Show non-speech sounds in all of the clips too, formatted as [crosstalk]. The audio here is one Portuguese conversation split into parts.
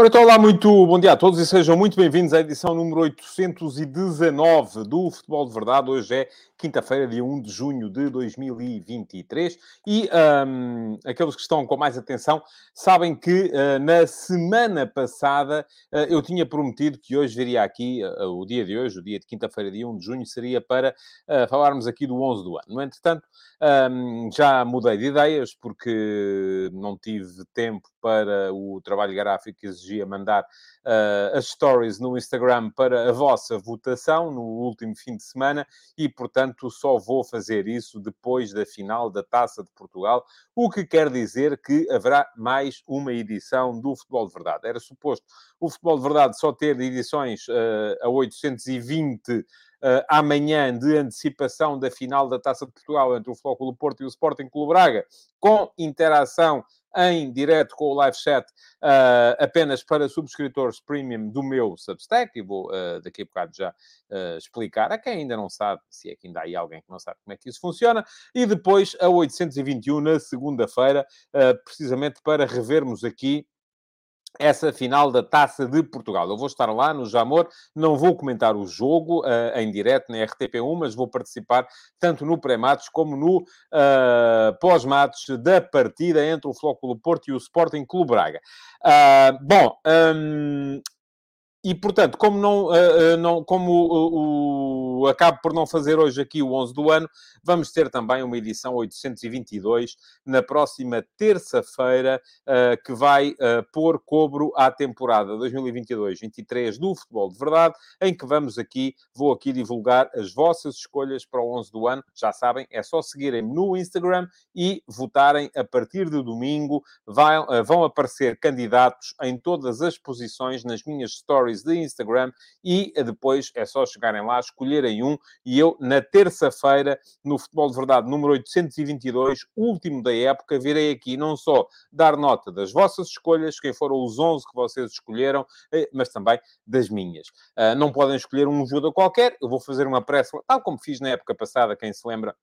Ora, então, olá, muito bom dia a todos e sejam muito bem-vindos à edição número 819 do Futebol de Verdade. Hoje é quinta-feira, dia 1 de junho de 2023. E um, aqueles que estão com mais atenção sabem que uh, na semana passada uh, eu tinha prometido que hoje viria aqui, uh, o dia de hoje, o dia de quinta-feira, dia 1 de junho, seria para falarmos aqui do 11 do ano. No entretanto, um, já mudei de ideias porque não tive tempo para o trabalho gráfico que exigia mandar uh, as stories no Instagram para a vossa votação no último fim de semana e, portanto, só vou fazer isso depois da final da Taça de Portugal, o que quer dizer que haverá mais uma edição do Futebol de Verdade. Era suposto o Futebol de Verdade só ter edições uh, a 820 uh, amanhã de antecipação da final da Taça de Portugal entre o Flóculo Porto e o Sporting Clube Braga, com interação em direto com o live chat uh, apenas para subscritores premium do meu Substack, e vou uh, daqui a bocado já uh, explicar a quem ainda não sabe, se é que ainda há alguém que não sabe como é que isso funciona, e depois a 821 na segunda-feira, precisamente para revermos aqui essa final da Taça de Portugal. Eu vou estar lá no Jamor, não vou comentar o jogo uh, em direto na RTP1, mas vou participar tanto no pré-matos como no uh, pós-matos da partida entre o Flóculo Porto e o Sporting Clube Braga. Uh, bom, um, e, portanto, como, não, uh, não, como o, o, acabo por não fazer hoje aqui o 11 do ano, vamos ter também uma edição 822 na próxima terça-feira, uh, que vai uh, pôr cobro à temporada 2022-23 do Futebol de Verdade, em que vamos aqui, vou aqui divulgar as vossas escolhas para o 11 do ano. Já sabem, é só seguirem-me no Instagram e votarem a partir de domingo. Vai, vão aparecer candidatos em todas as posições nas minhas stories stories de Instagram e depois é só chegarem lá, escolherem um e eu, na terça-feira, no Futebol de Verdade número 822, último da época, virei aqui não só dar nota das vossas escolhas, quem foram os 11 que vocês escolheram, eh, mas também das minhas. Uh, não podem escolher um jogador qualquer, eu vou fazer uma pressa, tal como fiz na época passada, quem se lembra,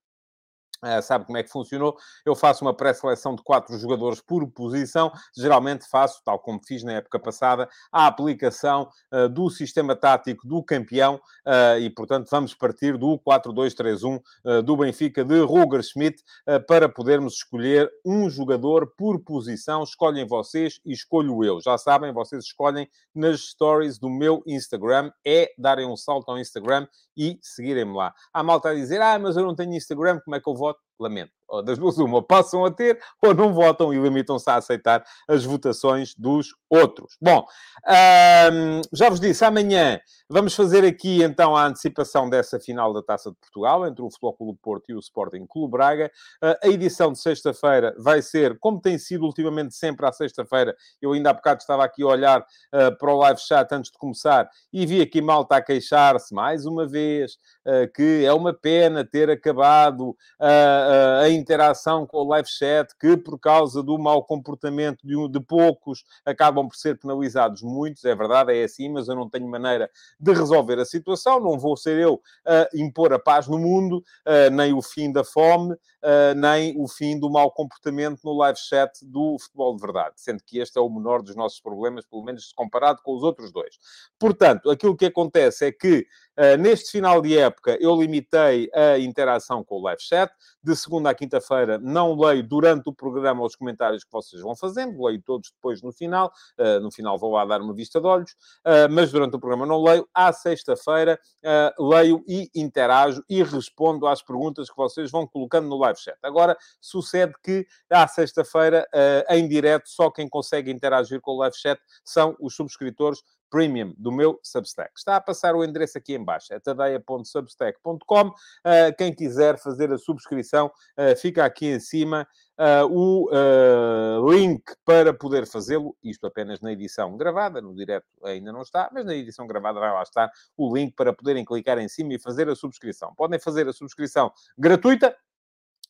sabe como é que funcionou? Eu faço uma pré-seleção de quatro jogadores por posição. Geralmente faço, tal como fiz na época passada, a aplicação uh, do sistema tático do campeão uh, e, portanto, vamos partir do 4-2-3-1 do Benfica de Roger Schmidt para podermos escolher um jogador por posição. Escolhem vocês e escolho eu. Já sabem, vocês escolhem nas stories do meu Instagram. É darem um salto ao Instagram e seguirem-me lá. Há malta a dizer, ah, mas eu não tenho Instagram, como é que eu voto? Lamento. Ou das duas, uma, passam a ter ou não votam e limitam-se a aceitar as votações dos outros. Bom, hum, já vos disse, amanhã vamos fazer aqui então a antecipação dessa final da Taça de Portugal entre o Futebol Clube Porto e o Sporting Clube Braga. Uh, a edição de sexta-feira vai ser, como tem sido ultimamente sempre à sexta-feira, eu ainda há bocado estava aqui a olhar uh, para o live chat antes de começar e vi aqui malta a queixar-se mais uma vez uh, que é uma pena ter acabado a interação com o live chat, que por causa do mau comportamento de, um, de poucos acabam por ser penalizados muitos, é verdade, é assim, mas eu não tenho maneira de resolver a situação, não vou ser eu a impor a paz no mundo, nem o fim da fome, nem o fim do mau comportamento no live chat do futebol de verdade, sendo que este é o menor dos nossos problemas, pelo menos comparado com os outros dois. Portanto, aquilo que acontece é que Uh, neste final de época, eu limitei a interação com o live chat. De segunda à quinta-feira, não leio durante o programa os comentários que vocês vão fazendo, leio todos depois no final. Uh, no final, vou lá dar uma vista de olhos, uh, mas durante o programa não leio. À sexta-feira, leio e interajo e respondo às perguntas que vocês vão colocando no live chat. Agora, sucede que à sexta-feira, em direto, só quem consegue interagir com o live chat são os subscritores Premium do meu Substack. Está a passar o endereço aqui em baixo, é tadeia.substack.com. Uh, quem quiser fazer a subscrição, uh, fica aqui em cima uh, o link para poder fazê-lo, isto apenas na edição gravada, no direto ainda não está, mas na edição gravada vai lá estar o link para poderem clicar em cima e fazer a subscrição. Podem fazer a subscrição gratuita,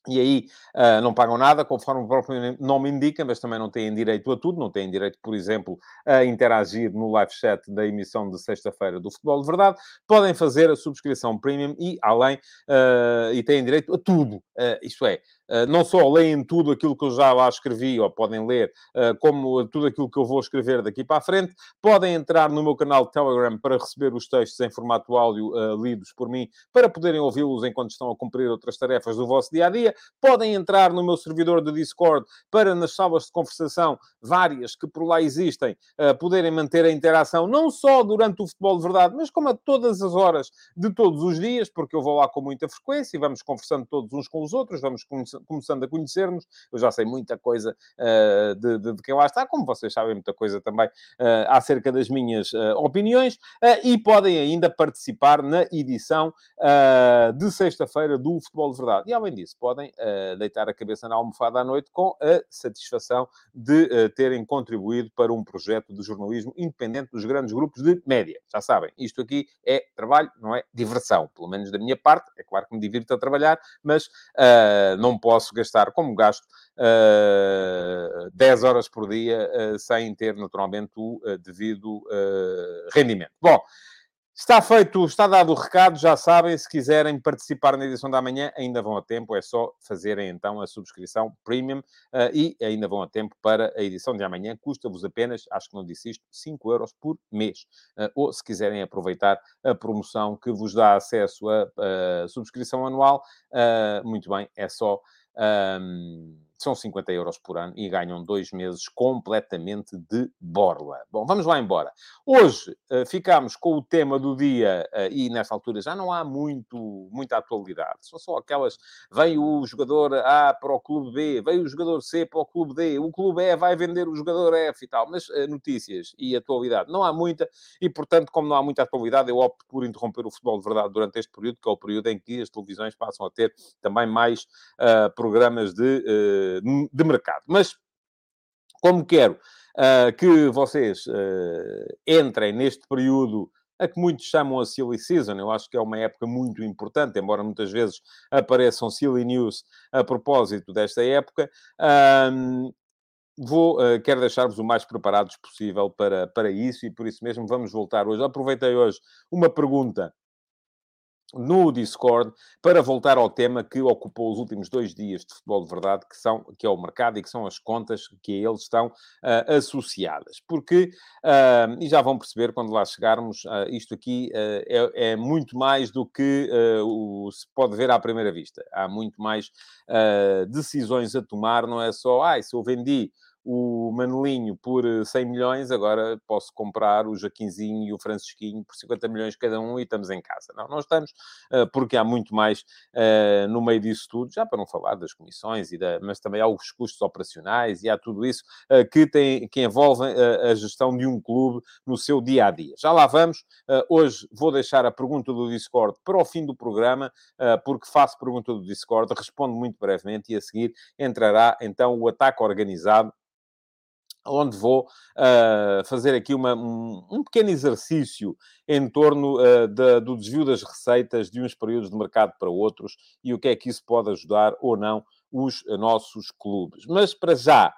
e aí uh, não pagam nada, conforme o próprio nome indica, mas também não têm direito a tudo. Não têm direito, por exemplo, a interagir no live chat da emissão de sexta-feira do Futebol de Verdade. Podem fazer a subscrição premium e, além, uh, e têm direito a tudo. Uh, isto é, não só leem tudo aquilo que eu já lá escrevi, ou podem ler, uh, como tudo aquilo que eu vou escrever daqui para a frente, podem entrar no meu canal Telegram para receber os textos em formato áudio uh, lidos por mim, para poderem ouvi-los enquanto estão a cumprir outras tarefas do vosso dia a dia. Podem entrar no meu servidor de Discord para, nas salas de conversação, várias que por lá existem, poderem manter a interação, não só durante o futebol de verdade, mas como a todas as horas de todos os dias, porque eu vou lá com muita frequência e vamos conversando todos uns com os outros, vamos começando a conhecer-nos. Eu já sei muita coisa uh, de, de, de, quem lá está, como vocês sabem muita coisa também uh, acerca das minhas opiniões, e podem ainda participar na edição de sexta-feira do Futebol de Verdade. E além disso, podem uh, deitar a cabeça na almofada à noite com a satisfação de uh, terem contribuído para um projeto de jornalismo independente dos grandes grupos de média. Já sabem, isto aqui é trabalho, não é diversão. Pelo menos da minha parte, é claro que me divirto a trabalhar, mas uh, não posso gastar como gasto uh, 10 horas por dia sem ter naturalmente o devido rendimento. Bom. Está feito, está dado o recado, já sabem, se quiserem participar na edição da manhã, ainda vão a tempo, é só fazerem então a subscrição premium uh, e ainda vão a tempo para a edição de amanhã, custa-vos apenas, acho que não disse isto, 5 euros por mês. Uh, ou se quiserem aproveitar a promoção que vos dá acesso à subscrição anual, uh, muito bem, é só. Um, são 50 euros por ano e ganham dois meses completamente de borla. Bom, vamos lá embora. Hoje uh, ficamos com o tema do dia uh, e nesta altura já não há muito, muita atualidade. São só aquelas, vem o jogador A para o clube B, vem o jogador C para o clube D, o clube E vai vender o jogador F e tal. Mas uh, notícias e atualidade não há muita e, portanto, como não há muita atualidade, eu opto por interromper o futebol de verdade durante este período, que é o período em que as televisões passam a ter também mais programas de de mercado. Mas, como quero uh, que vocês uh, entrem neste período a que muitos chamam a Silly Season. Eu acho que é uma época muito importante, embora muitas vezes apareçam silly news a propósito desta época. Um, vou, uh, quero deixar-vos o mais preparados possível para, para isso e por isso mesmo vamos voltar hoje. Aproveitei hoje uma pergunta no Discord para voltar ao tema que ocupou os últimos dois dias de futebol de verdade, que, são, que é o mercado e que são as contas que a eles estão uh, associadas. Porque, uh, e já vão perceber quando lá chegarmos, uh, isto aqui é, é, muito mais do que o, se pode ver à primeira vista. Há muito mais decisões a tomar, não é só, ah, se eu vendi o Manelinho por 100 eh, milhões, agora posso comprar o Jaquinzinho e o Francisquinho por 50 milhões cada um e estamos em casa. Não, não estamos, eh, porque há muito mais uh, no meio disso tudo, já para não falar das comissões, e da, mas também há os custos operacionais e há tudo isso que, tem, que envolve uh, a gestão de um clube no seu dia a dia. Já lá vamos. hoje vou deixar a pergunta do Discord para o fim do programa, porque faço pergunta do Discord, respondo muito brevemente e a seguir entrará então o ataque organizado onde vou uh, fazer aqui uma, um, um, pequeno exercício em torno uh, do desvio das receitas de uns períodos de mercado para outros e o que é que isso pode ajudar ou não os uh, nossos clubes. Mas para já,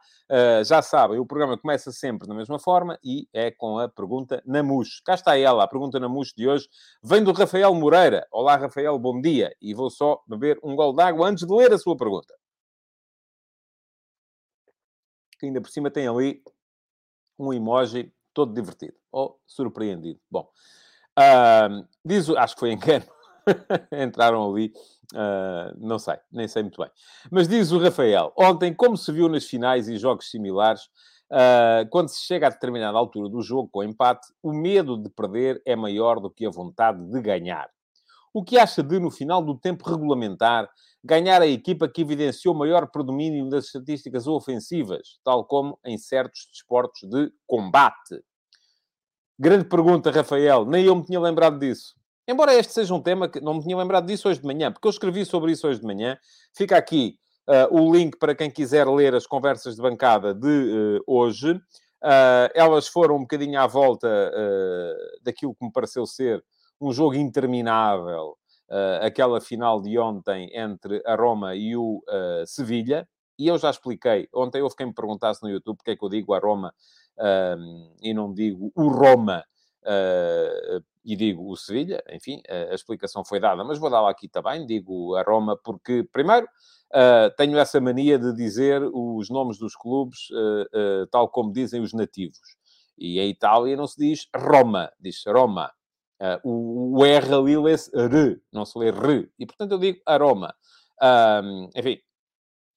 já sabem, o programa começa sempre da mesma forma e é com a pergunta na MUS. Cá está ela, a pergunta na MUS de hoje vem do Rafael Moreira. Olá, Rafael, bom dia. E vou só beber um gol d'água antes de ler a sua pergunta que ainda por cima tem ali um emoji todo divertido ou surpreendido. Bom, uh, diz, acho que foi [laughs] engano. Entraram ali, uh, não sei, nem sei muito bem. Mas diz o Rafael: ontem, como se viu nas finais e jogos similares, uh, quando se chega a determinada altura do jogo com empate, o medo de perder é maior do que a vontade de ganhar. O que acha de, no final do tempo regulamentar, ganhar a equipa que evidenciou maior predomínio das estatísticas ofensivas, tal como em certos desportos de combate? Grande pergunta, Rafael. Nem eu me tinha lembrado disso. Embora este seja um tema que não me tinha lembrado disso hoje de manhã, porque eu escrevi sobre isso hoje de manhã. Fica aqui uh, o link para quem quiser ler as conversas de bancada de uh, hoje. Uh, elas foram um bocadinho à volta daquilo que me pareceu ser um jogo interminável uh, aquela final de ontem entre a Roma e o uh, Sevilha. E eu já expliquei, ontem houve quem me perguntasse no YouTube porque é que eu digo a Roma e não digo o Roma uh, e digo o Sevilha, enfim, a explicação foi dada, mas vou dar aqui também, digo a Roma, porque, primeiro, uh, tenho essa mania de dizer os nomes dos clubes uh, tal como dizem os nativos. E em Itália não se diz Roma, diz Roma. O, o R ali lê-se R, não se lê R. E, portanto, eu digo a Roma. enfim,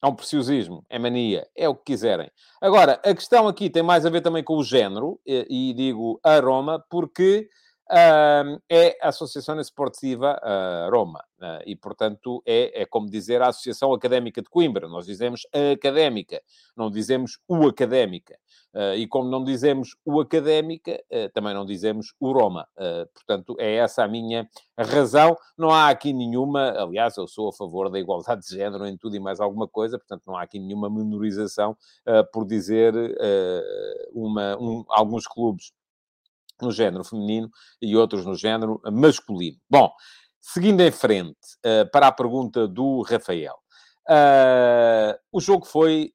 é um preciosismo, é mania, é o que quiserem. Agora, a questão aqui tem mais a ver também com o género, e, e digo a Roma, porque uh, é a Associação Esportiva uh, Roma. Uh, e, portanto, é, é como dizer a Associação Académica de Coimbra. Nós dizemos a académica, não dizemos o académica. Uh, e como não dizemos o académica, também não dizemos o Roma. Portanto, é essa a minha razão. Não há aqui nenhuma, aliás, eu sou a favor da igualdade de género em tudo e mais alguma coisa, portanto, não há aqui nenhuma menorização por dizer uma, um, alguns clubes no género feminino e outros no género masculino. Bom, seguindo em frente para a pergunta do Rafael. o jogo foi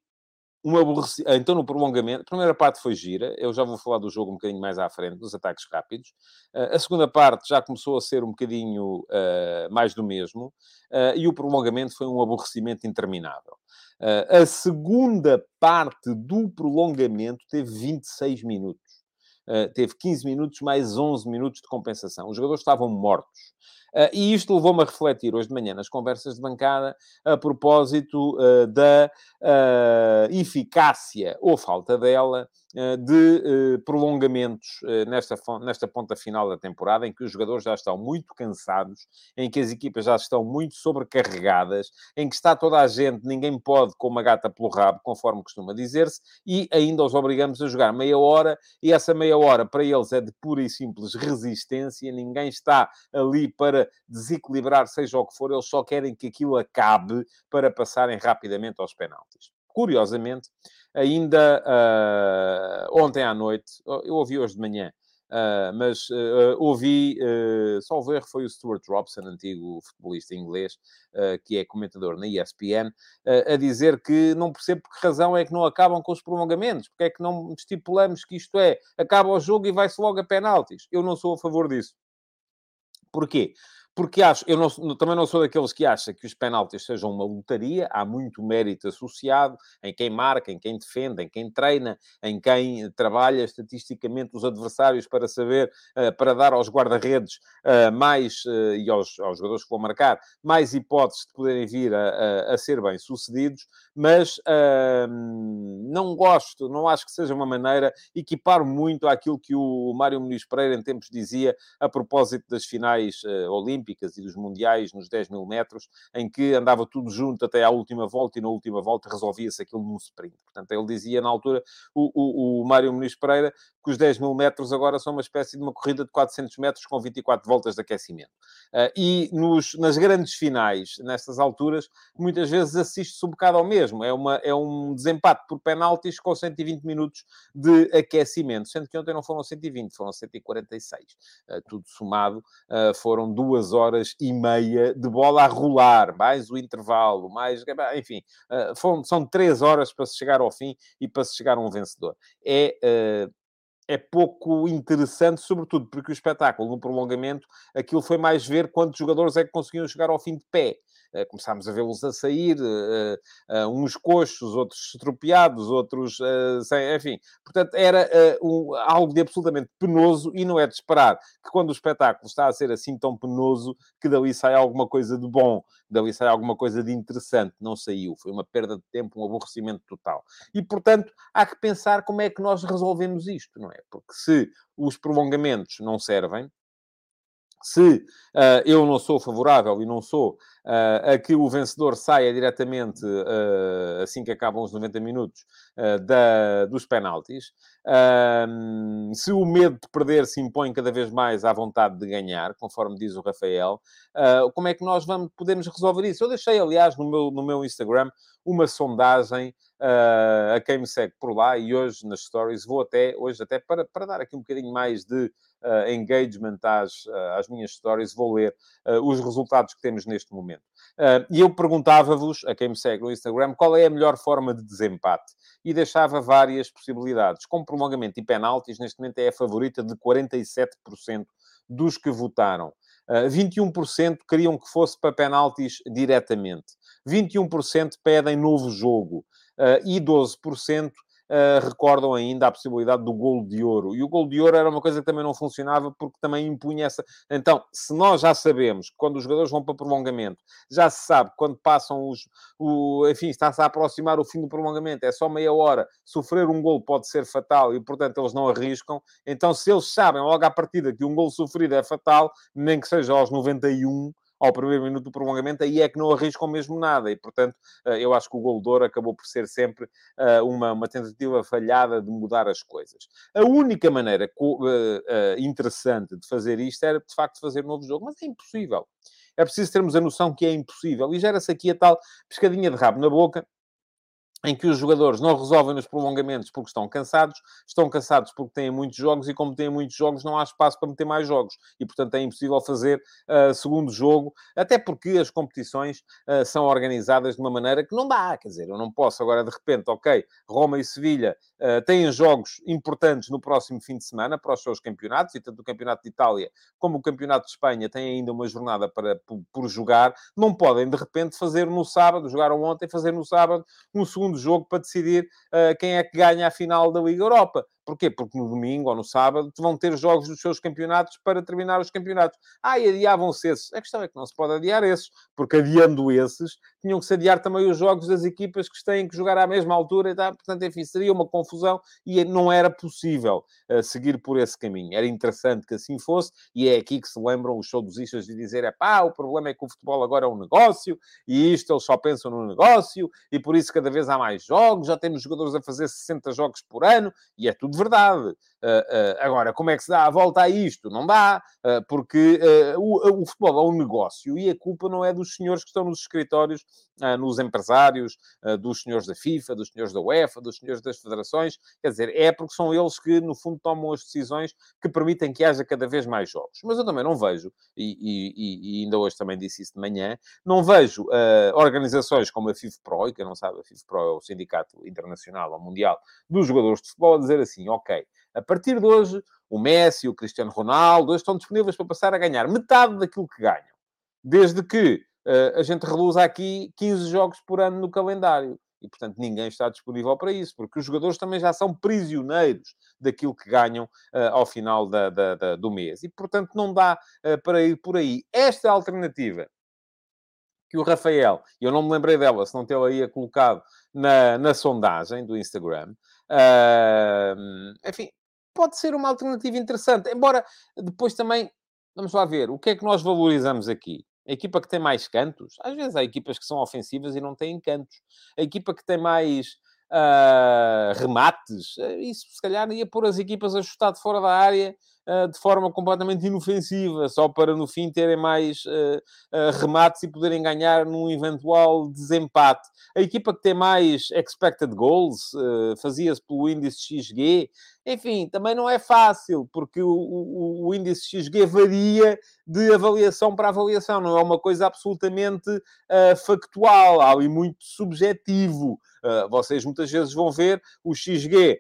um aborrecido. Então, no prolongamento, a primeira parte foi gira, eu já vou falar do jogo um bocadinho mais à frente, dos ataques rápidos. Uh, a segunda parte já começou a ser um bocadinho uh, mais do mesmo, uh, e o prolongamento foi um aborrecimento interminável. a segunda parte do prolongamento teve 26 minutos. Teve 15 minutos mais 11 minutos de compensação. Os jogadores estavam mortos. Uh, e isto levou-me a refletir hoje de manhã nas conversas de bancada a propósito uh, da uh, eficácia ou falta dela eh, de eh, prolongamentos eh, nesta, nesta ponta final da temporada, em que os jogadores já estão muito cansados, em que as equipas já estão muito sobrecarregadas, em que está toda a gente, ninguém pode com uma gata pelo rabo, conforme costuma dizer-se, e ainda os obrigamos a jogar meia hora, e essa meia hora para eles é de pura e simples resistência, ninguém está ali para desequilibrar, seja o que for, eles só querem que aquilo acabe para passarem rapidamente aos penaltis. Curiosamente, ainda uh, ontem à noite, eu ouvi hoje de manhã, Uh, mas uh, ouvi, uh, só ver, foi o Stuart Robson, antigo futebolista inglês, que é comentador na ESPN, a dizer que não percebo por que razão é que não acabam com os prolongamentos, porque é que não estipulamos que isto é, acaba o jogo e vai-se logo a penaltis. Eu não sou a favor disso. Porquê? porque acho, eu não, também não sou daqueles que acha que os penaltis sejam uma lotaria, há muito mérito associado em quem marca, em quem defende, em quem treina, em quem trabalha estatisticamente os adversários para saber, uh, para dar aos guarda-redes uh, mais, e aos, aos, jogadores que vão marcar, mais hipóteses de poderem vir a, a, a ser bem-sucedidos, mas não gosto, não acho que seja uma maneira, equipar muito àquilo que o Mário Muniz Pereira em tempos dizia a propósito das finais olímpicas, Olímpicas e dos Mundiais nos 10 mil metros, em que andava tudo junto até à última volta e na última volta resolvia-se aquilo num sprint. Portanto, ele dizia na altura, o, o, o Mário Muniz Pereira, que os 10 mil metros agora são uma espécie de uma corrida de 400 metros com 24 voltas de aquecimento. Uh, e nos, nas grandes finais, nestas alturas, muitas vezes assiste-se um bocado ao mesmo. É, uma, é um desempate por penaltis com 120 minutos de aquecimento, sendo que ontem não foram 120, foram 146. Uh, tudo somado, uh, foram duas horas e meia de bola a rolar, mais o intervalo, mais... Enfim, foram, são três horas para se chegar ao fim e para se chegar a um vencedor. É é pouco interessante, sobretudo porque o espetáculo, no prolongamento, aquilo foi mais ver quantos jogadores é que conseguiam chegar ao fim de pé. Eh, começámos a vê-los a sair, eh, eh, uns coxos, outros estropiados, outros sem, enfim. Portanto, era um, algo de absolutamente penoso e não é de esperar que quando o espetáculo está a ser assim tão penoso, que dali sai alguma coisa de bom, dali sai alguma coisa de interessante. Não saiu. Foi uma perda de tempo, um aborrecimento total. E, portanto, há que pensar como é que nós resolvemos isto, não é? Porque se os prolongamentos não servem, se uh, eu não sou favorável e não sou uh, a que o vencedor saia diretamente, uh, assim que acabam os 90 minutos, uh, da, dos penaltis. se o medo de perder se impõe cada vez mais à vontade de ganhar, conforme diz o Rafael, como é que nós vamos, podemos resolver isso? Eu deixei, aliás, no meu, no meu Instagram uma sondagem uh, a quem me segue por lá e hoje nas stories vou até, hoje até para, para dar aqui um bocadinho mais de uh, engagement às, às minhas stories, vou ler os resultados que temos neste momento. E eu perguntava-vos, a quem me segue no Instagram, qual é a melhor forma de desempate? E deixava várias possibilidades. Com prolongamento e penaltis, neste momento é a favorita de 47% dos que votaram. Uh, 21% queriam que fosse para penaltis diretamente. 21% pedem novo jogo. Uh, e 12% uh, recordam ainda a possibilidade do golo de ouro. E o golo de ouro era uma coisa que também não funcionava porque também impunha essa. Então, se nós já sabemos que quando os jogadores vão para prolongamento, já se sabe quando passam os. O, enfim, está-se a aproximar o fim do prolongamento, é só meia hora, sofrer um golo pode ser fatal e, portanto, eles não arriscam. Então, se eles sabem logo à partida que um golo sofrido é fatal, nem que seja aos 91 ao primeiro minuto do prolongamento, aí é que não arriscam mesmo nada. E, portanto, eh, eu acho que o gol de ouro acabou por ser sempre eh, uma, uma tentativa falhada de mudar as coisas. A única maneira eh, interessante de fazer isto era, de facto, fazer um novo jogo, mas é impossível. É preciso termos a noção que é impossível. E gera-se aqui a tal pescadinha de rabo na boca em que os jogadores não resolvem nos prolongamentos porque estão cansados, estão cansados porque têm muitos jogos e, como têm muitos jogos, não há espaço para meter mais jogos e, portanto, é impossível fazer uh, segundo jogo, até porque as competições uh, são organizadas de uma maneira que não dá. Quer dizer, eu não posso agora de repente, ok, Roma e Sevilha uh, têm jogos importantes no próximo fim de semana para os seus campeonatos, e tanto o Campeonato de Itália como o Campeonato de Espanha têm ainda uma jornada para, por, por jogar, não podem de repente fazer no sábado, jogaram ontem, fazer no sábado um segundo segundo jogo para decidir uh, quem é que ganha a final da Liga Europa. Porquê? Porque no domingo ou no sábado vão ter jogos dos seus campeonatos para terminar os campeonatos. Ah, e adiavam-se esses. A questão é que não se pode adiar esses, porque adiando esses, tinham que se adiar também os jogos das equipas que têm que jogar à mesma altura e tal. Portanto, enfim, seria uma confusão e não era possível uh, seguir por esse caminho. Era interessante que assim fosse e é aqui que se lembram os saudosistas de dizer é pá, o problema é que o futebol agora é um negócio e isto eles só pensam no negócio e por isso cada vez há mais jogos, já temos jogadores a fazer 60 jogos por ano e é tudo de verdade. Uh, uh, agora, como é que se dá a volta a isto? Não dá, uh, porque o, o, futebol é um negócio e a culpa não é dos senhores que estão nos escritórios, nos empresários, dos senhores da FIFA, dos senhores da UEFA, dos senhores das federações. Quer dizer, é porque são eles que, no fundo, tomam as decisões que permitem que haja cada vez mais jogos. Mas eu também não vejo, e, e, e ainda hoje também disse isso de manhã, não vejo organizações como a FIFPRO, e quem não sabe, a FIFPRO é o Sindicato Internacional ou Mundial dos Jogadores de Futebol, a dizer assim, ok, a partir de hoje, o Messi, o Cristiano Ronaldo, estão disponíveis para passar a ganhar metade daquilo que ganham. Desde que uh, a gente reluza aqui 15 jogos por ano no calendário. E, portanto, ninguém está disponível para isso, porque os jogadores também já são prisioneiros daquilo que ganham uh, ao final da, da, da, do mês. E, portanto, não dá uh, para ir por aí. Esta alternativa que o Rafael, eu não me lembrei dela, se não tê-la aí colocado na, na sondagem do Instagram, uh, enfim, pode ser uma alternativa interessante. Embora depois também, vamos lá ver, o que é que nós valorizamos aqui? A equipa que tem mais cantos, às vezes há equipas que são ofensivas e não têm cantos. A equipa que tem mais uh, remates, eh, isso se calhar ia pôr as equipas a chutar de fora da área de forma completamente inofensiva, só para no fim terem mais uh, remates e poderem ganhar num eventual desempate. A equipa que tem mais expected goals fazia-se pelo índice XG. Enfim, também não é fácil, porque o, o, o, índice XG varia de avaliação para avaliação, não é uma coisa absolutamente uh, factual, ali muito subjetivo. Uh, vocês muitas vezes vão ver o XG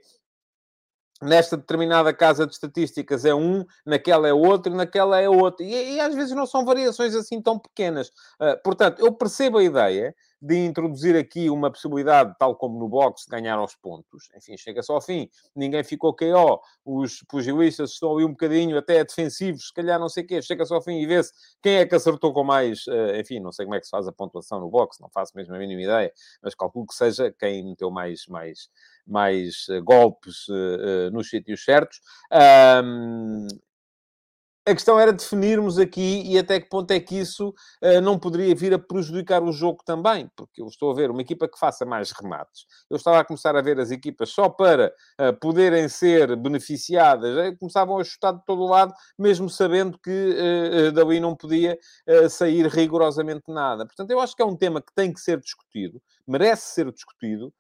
nesta determinada casa de estatísticas é um, naquela é outro, naquela é outro. E, e às vezes não são variações assim tão pequenas. Uh, portanto, eu percebo a ideia de introduzir aqui uma possibilidade, tal como no boxe, de ganhar aos pontos. Enfim, chega-se ao fim, ninguém ficou KO, os pugilistas estão ali um bocadinho até defensivos, se calhar não sei o quê, chega-se ao fim e vê-se quem é que acertou com mais, uh, enfim, não sei como é que se faz a pontuação no boxe, não faço mesmo a mínima ideia, mas calculo que seja quem meteu mais, mais, mais uh, golpes uh, nos sítios certos. Um, a questão era definirmos aqui e até que ponto é que isso uh, não poderia vir a prejudicar o jogo também, porque eu estou a ver uma equipa que faça mais remates. Eu estava a começar a ver as equipas só para uh, poderem ser beneficiadas, uh, começavam a chutar de todo lado, mesmo sabendo que uh, não podia sair rigorosamente nada. Portanto, eu acho que é um tema que tem que ser discutido, merece ser discutido,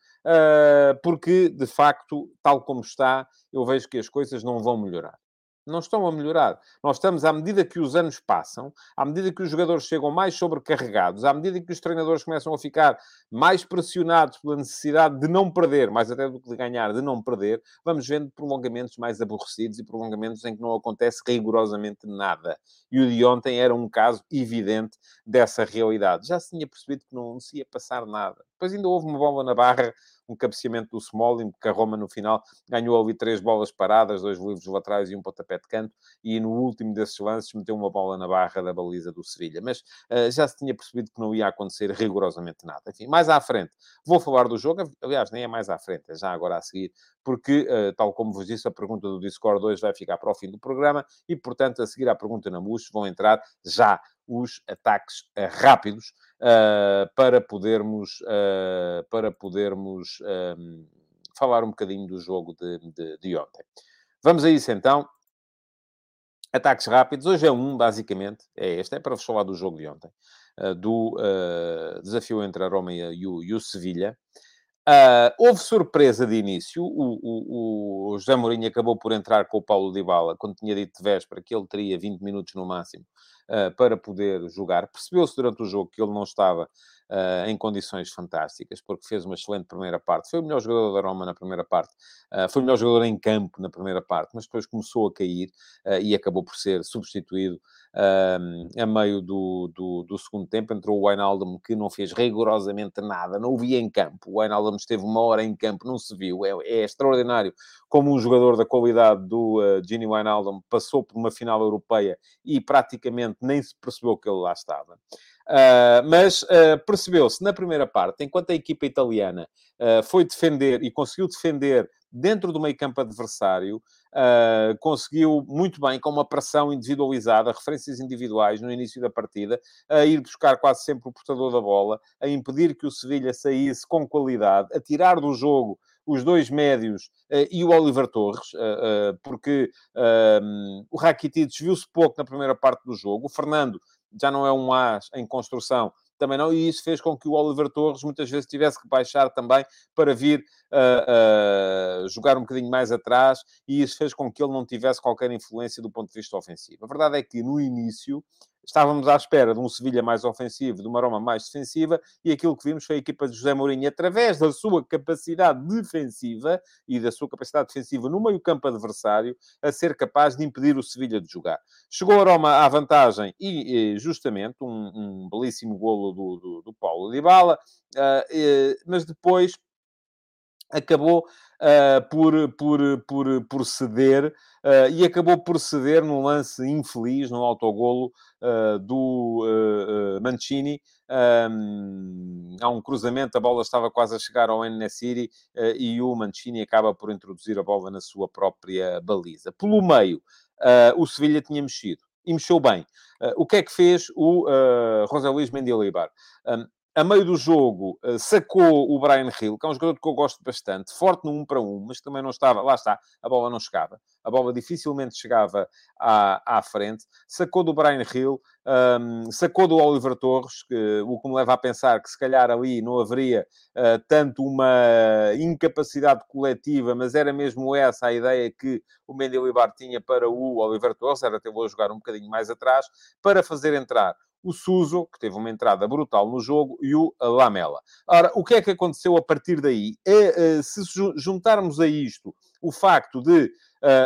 porque, de facto, tal como está, eu vejo que as coisas não vão melhorar não estão a melhorar. Nós estamos, à medida que os anos passam, à medida que os jogadores chegam mais sobrecarregados, à medida que os treinadores começam a ficar mais pressionados pela necessidade de não perder, mais até do que de ganhar, de não perder, vamos vendo prolongamentos mais aborrecidos e prolongamentos em que não acontece rigorosamente nada. E o de ontem era um caso evidente dessa realidade. Já se tinha percebido que não se ia passar nada. Depois ainda houve uma bola na barra um cabeceamento do Smalling, porque a Roma no final ganhou ali três bolas paradas, dois livros laterais e um pontapé de canto, e no último desses lances meteu uma bola na barra da baliza do Sevilha. Mas uh, já se tinha percebido que não ia acontecer rigorosamente nada. Enfim, mais à frente, vou falar do jogo, aliás, nem é mais à frente, é já agora a seguir, porque, uh, tal como vos disse, a pergunta do Discord 2 vai ficar para o fim do programa, e, portanto, a seguir à pergunta na MUS vão entrar já os ataques uh, rápidos uh, para podermos, uh, para podermos um, falar um bocadinho do jogo de, de, de, ontem. Vamos a isso então. Ataques rápidos. Hoje é um, basicamente. É este. É para vos falar do jogo de ontem. do desafio entre a Roma e o, e o Sevilha. Uh, houve surpresa de início. O, o, o, José Mourinho acabou por entrar com o Paulo Dybala, quando tinha dito de véspera que ele teria 20 minutos no máximo uh, para poder jogar. Percebeu-se durante o jogo que ele não estava uh, em condições fantásticas, porque fez uma excelente primeira parte. Foi o melhor jogador da Roma na primeira parte, uh, foi o melhor jogador em campo na primeira parte, mas depois começou a cair uh, e acabou por ser substituído a meio do, do, do, segundo tempo. Entrou o Wijnaldum, que não fez rigorosamente nada, não o via em campo. O Wijnaldum esteve uma hora em campo, não se viu. É, é extraordinário como um jogador da qualidade do uh, Gini Wijnaldum passou por uma final europeia e praticamente nem se percebeu que ele lá estava. Uh, mas uh, percebeu-se na primeira parte, enquanto a equipa italiana uh, foi defender e conseguiu defender dentro do meio campo adversário, conseguiu muito bem, com uma pressão individualizada, referências individuais no início da partida, a ir buscar quase sempre o portador da bola, a impedir que o Sevilha saísse com qualidade, a tirar do jogo os dois médios uh, e o Oliver Torres, uh, porque ehm, o Rakitic viu-se pouco na primeira parte do jogo, o Fernando já não é um as em construção, também não, e isso fez com que o Oliver Torres muitas vezes tivesse que baixar também para vir uh, uh, jogar um bocadinho mais atrás, e isso fez com que ele não tivesse qualquer influência do ponto de vista ofensivo. A verdade é que no início estávamos à espera de um Sevilha mais ofensivo, de uma Roma mais defensiva, e aquilo que vimos foi a equipa de José Mourinho, através da sua capacidade defensiva e da sua capacidade defensiva no meio-campo adversário, a ser capaz de impedir o Sevilha de jogar. Chegou a Roma à vantagem e, justamente, um, um belíssimo golo do, do, do Paulo Dybala, uh, mas depois acabou uh, por, por, por, por ceder uh, e acabou por ceder num lance infeliz, num autogolo uh, do Mancini. Um, há um cruzamento, a bola estava quase a chegar ao N-City e o Mancini acaba por introduzir a bola na sua própria baliza. Pelo meio, o Sevilha tinha mexido e mexeu bem. O que é que fez o uh, José Luís Mendilibar? Um, a meio do jogo, uh, sacou o Brian Hill, que é um jogador que eu gosto bastante, forte no 1 para 1, mas também não estava, lá está, a bola não chegava. A bola dificilmente chegava à, à frente. Sacou do Brian Hill, um, sacou do Oliver Torres, que, o que me leva a pensar que se calhar ali não haveria uh, tanto uma incapacidade coletiva, mas era mesmo essa a ideia que o Mendilibar tinha para o Oliver Torres, era ter vou jogar um bocadinho mais atrás, para fazer entrar o Suso, que teve uma entrada brutal no jogo, e o Lamela. Ora, o que é que aconteceu a partir daí? É, se juntarmos a isto o facto de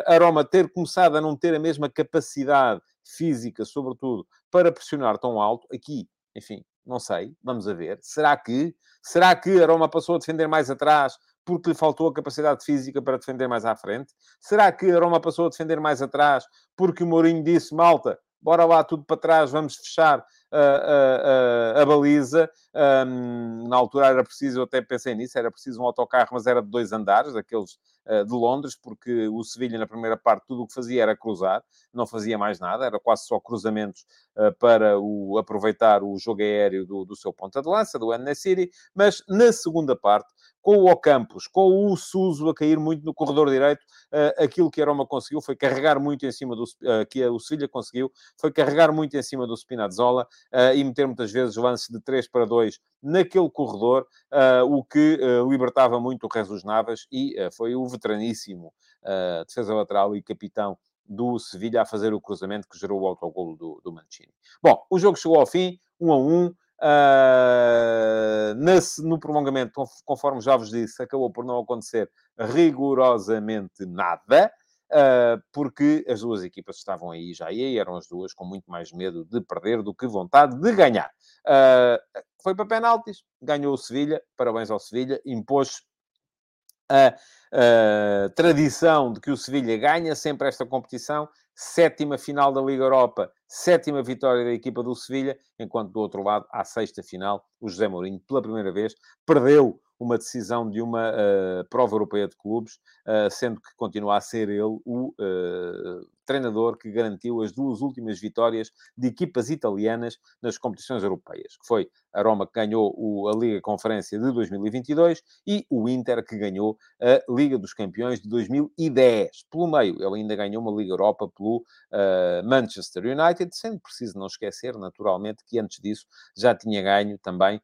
a Roma ter começado a não ter a mesma capacidade física, sobretudo, para pressionar tão alto, aqui, enfim, não sei, vamos a ver. Será que, será que a Roma passou a defender mais atrás porque lhe faltou a capacidade física para defender mais à frente? Será que a Roma passou a defender mais atrás porque o Mourinho disse, malta, bora lá, tudo para trás, vamos fechar a, a, a, baliza. Um, na altura era preciso, eu até pensei nisso, era preciso um autocarro, mas era de dois andares, aqueles uh, de Londres, porque o Sevilha, na primeira parte, tudo o que fazia era cruzar, não fazia mais nada, era quase só cruzamentos uh, para o, aproveitar o jogo aéreo do, do seu ponta de lança, do City, mas na segunda parte, com o Ocampos, com o Suso a cair muito no corredor direito, uh, aquilo que a Roma conseguiu foi carregar muito em cima do... Uh, que o Sevilha conseguiu, foi carregar muito em cima do Spinazzola uh, e meter muitas vezes lances de 3 para 2 naquele corredor, o que libertava muito o Jesus Navas e foi o veteraníssimo defesa lateral e capitão do Sevilha a fazer o cruzamento que gerou o autogolo do, do Mancini. Bom, o jogo chegou ao fim, 1 a 1. Uh, nesse, no prolongamento, conforme já vos disse, acabou por não acontecer rigorosamente nada, uh, porque as duas equipas estavam aí já, e aí eram as duas com muito mais medo de perder do que vontade de ganhar. Uh, foi para penaltis, ganhou o Sevilha, parabéns ao Sevilha, impôs a, a tradição de que o Sevilha ganha sempre esta competição, sétima final da Liga Europa, sétima vitória da equipa do Sevilha, enquanto do outro lado, à sexta final, o José Mourinho, pela primeira vez, perdeu uma decisão de uma uh, prova europeia de clubes, uh, sendo que continua a ser ele o uh, treinador que garantiu as duas últimas vitórias de equipas italianas nas competições europeias, que foi a Roma que ganhou a Liga Conferência de 2022 e o Inter que ganhou a Liga dos Campeões de 2010. Pelo meio, ele ainda ganhou uma Liga Europa pelo Manchester United, sendo preciso não esquecer, naturalmente, que antes disso já tinha ganho também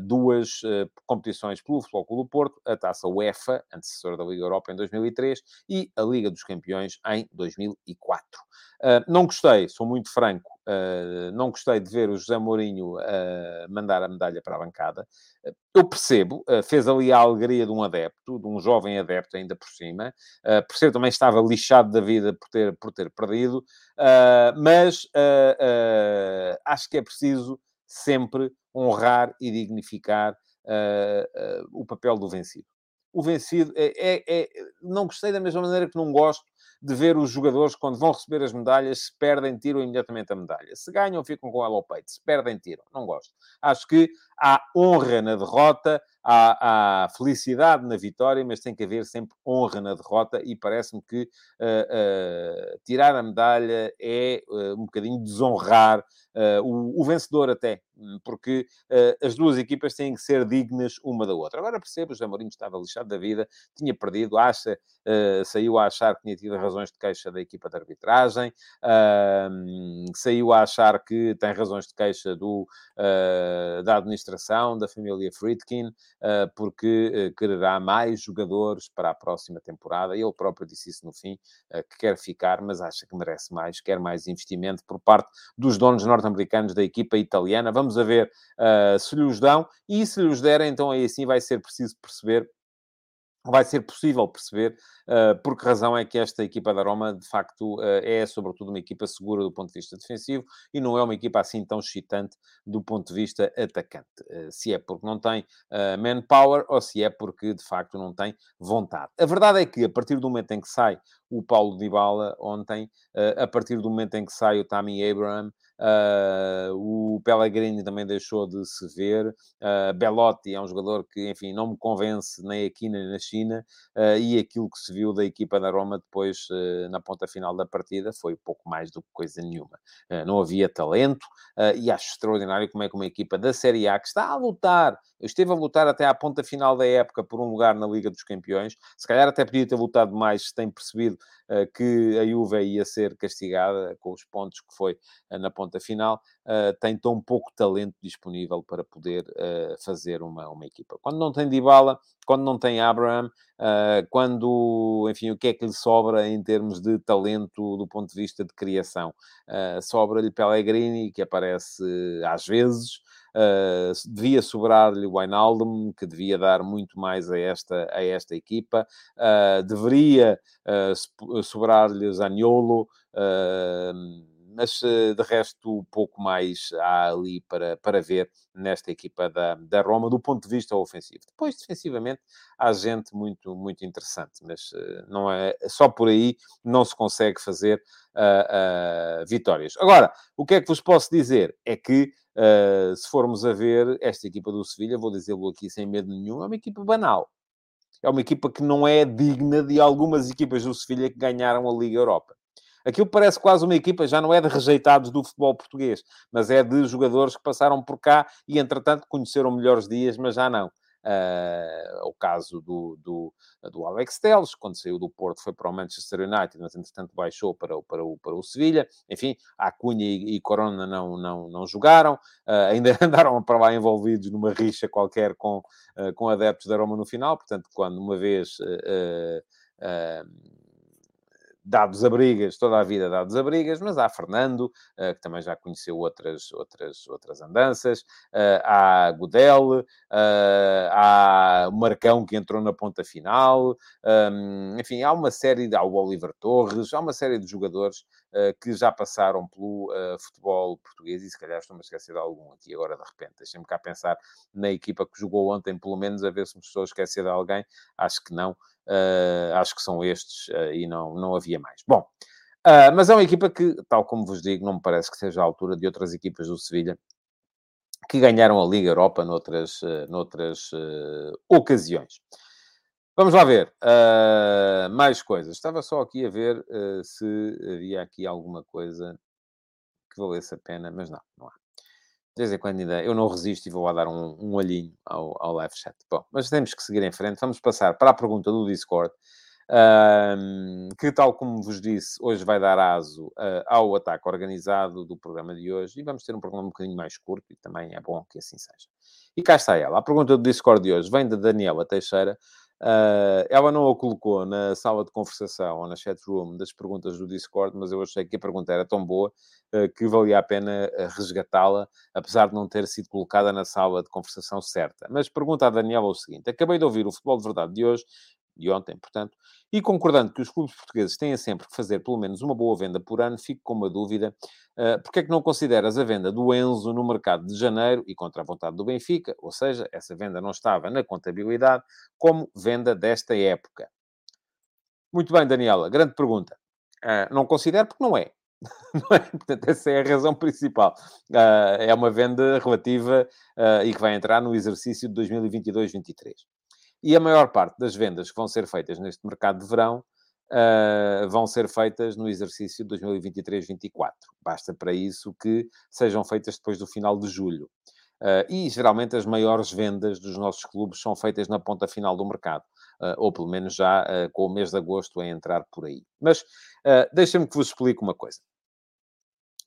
duas competições competições pelo Futebol Clube do Porto, a Taça UEFA, antecessora da Liga Europa em 2003, e a Liga dos Campeões em 2004. Uh, não gostei, sou muito franco, uh, não gostei de ver o José Mourinho uh, mandar a medalha para a bancada. eu percebo, fez ali a alegria de um adepto, de um jovem adepto ainda por cima. Percebo também estava lixado da vida por ter, por ter perdido, mas acho que é preciso sempre honrar e dignificar o papel do vencido. O vencido é, é, é, Não gostei da mesma maneira que não gosto de ver os jogadores, quando vão receber as medalhas, se perdem, tiram imediatamente a medalha. Se ganham, ficam com ela ao peito. Se perdem, tiram. Não gosto. Acho que há honra na derrota, há, há felicidade na vitória, mas tem que haver sempre honra na derrota e parece-me que uh, uh, tirar a medalha é uh, um bocadinho desonrar o, o, vencedor até, porque as duas equipas têm que ser dignas uma da outra. Agora percebo, o José Mourinho estava lixado da vida, tinha perdido, acha, saiu a achar que tinha tido razões de queixa da equipa de arbitragem, saiu a achar que tem razões de queixa do, da administração, da família Friedkin, ah, porque ah, quererá mais jogadores para a próxima temporada. Ele próprio disse isso no fim, ah, que quer ficar, mas acha que merece mais, quer mais investimento por parte dos donos norte-americanos da equipa italiana. Vamos a ver se lhes dão, e se lhes derem, então aí sim vai ser preciso perceber vai ser possível perceber uh, por que razão é que esta equipa da Roma, de facto, uh, é sobretudo uma equipa segura do ponto de vista defensivo e não é uma equipa assim tão excitante do ponto de vista atacante. Uh, se é porque não tem manpower ou se é porque, de facto, não tem vontade. A verdade é que, a partir do momento em que sai o Paulo Dybala ontem, a partir do momento em que sai o Tammy Abraham, Uh, o Pellegrini também deixou de se ver. Uh, Belotti é um jogador que, enfim, não me convence nem aqui nem na China. Uh, e aquilo que se viu da equipa da Roma depois, na ponta final da partida, foi pouco mais do que coisa nenhuma. não havia talento e acho extraordinário como é que uma equipa da Série A que está a lutar, esteve a lutar até à ponta final da época por um lugar na Liga dos Campeões, se calhar até podia ter lutado mais se tem percebido que a Juve ia ser castigada com os pontos que foi na ponta final, uh, tem tão pouco talento disponível para poder uh, fazer uma, uma equipa. Quando não tem Dybala, quando não tem Abraham, uh, quando, enfim, o que é que lhe sobra em termos de talento do ponto de vista de criação? Sobra-lhe Pellegrini, que aparece às vezes, Uh, devia sobrar-lhe o Wijnaldum, que devia dar muito mais a esta, a esta equipa. Uh, deveria uh, sobrar-lhe Zaniolo mas de resto, pouco mais há ali para, para ver nesta equipa da, da Roma, do ponto de vista ofensivo. Depois, defensivamente, há gente muito, muito interessante, mas não é só por aí não se consegue fazer uh, uh, vitórias. Agora, o que é que vos posso dizer? É que, uh, se formos a ver esta equipa do Sevilha, vou dizê-lo aqui sem medo nenhum, é uma equipa banal. É uma equipa que não é digna de algumas equipas do Sevilha que ganharam a Liga Europa. Aquilo parece quase uma equipa, já não é de rejeitados do futebol português, mas é de jogadores que passaram por cá e, entretanto, conheceram melhores dias, mas já não. Uh, o caso do, do, do Alex Telles, quando saiu do Porto foi para o Manchester United, mas entretanto baixou para o, para o, para o Sevilha. Enfim, a Cunha e, e, Corona não, não, não jogaram, uh, ainda [laughs] andaram para lá envolvidos numa rixa qualquer com, uh, com adeptos da Roma no final. Portanto, quando uma vez dados a brigas, toda a vida dados a brigas, mas há Fernando, uh, que também já conheceu outras, outras, outras andanças, uh, há Godel, uh, há Marcão que entrou na ponta final, um, enfim, há uma série, há o Oliver Torres, há uma série de jogadores que já passaram pelo futebol português e se calhar estou-me a esquecer de algum aqui agora de repente. Deixem-me cá pensar na equipa que jogou ontem, pelo menos, a ver se me estou a esquecer de alguém. Acho que não. Uh, acho que são estes uh, e não, não havia mais. Bom, uh, mas é uma equipa que, tal como vos digo, não me parece que seja à altura de outras equipas do Sevilha que ganharam a Liga Europa noutras, noutras ocasiões. Vamos lá ver. mais coisas. Estava só aqui a ver se havia aqui alguma coisa que valesse a pena, mas não, não há. De vez em quando ainda eu não resisto e vou lá dar um, um olhinho ao, ao live chat. Bom, mas temos que seguir em frente. Vamos passar para a pergunta do Discord, um, que, tal como vos disse, hoje vai dar aso uh, ao ataque organizado do programa de hoje e vamos ter um programa um bocadinho mais curto e também é bom que assim seja. E cá está ela. A pergunta do Discord de hoje vem da Daniela Teixeira. Uh, ela não a colocou na sala de conversação ou na chat room das perguntas do Discord, mas eu achei que a pergunta era tão boa uh, que valia a pena uh, resgatá-la, apesar de não ter sido colocada na sala de conversação certa. Mas pergunta a Daniela o seguinte: Acabei de ouvir o futebol de verdade de hoje de ontem, portanto, e concordando que os clubes portugueses têm sempre que fazer pelo menos uma boa venda por ano, fico com uma dúvida. Uh, porque é que não consideras a venda do Enzo no mercado de janeiro e contra a vontade do Benfica, ou seja, essa venda não estava na contabilidade, como venda desta época? Muito bem, Daniela, grande pergunta. Uh, não considero porque não é. [laughs] não é. Portanto, essa é a razão principal. Uh, é uma venda relativa e que vai entrar no exercício de 2022-23. E a maior parte das vendas que vão ser feitas neste mercado de verão uh, vão ser feitas no exercício 2023-24. Basta para isso que sejam feitas depois do final de julho. Uh, e geralmente as maiores vendas dos nossos clubes são feitas na ponta final do mercado, uh, ou pelo menos já uh, com o mês de agosto a entrar por aí. Mas deixem-me que vos explique uma coisa.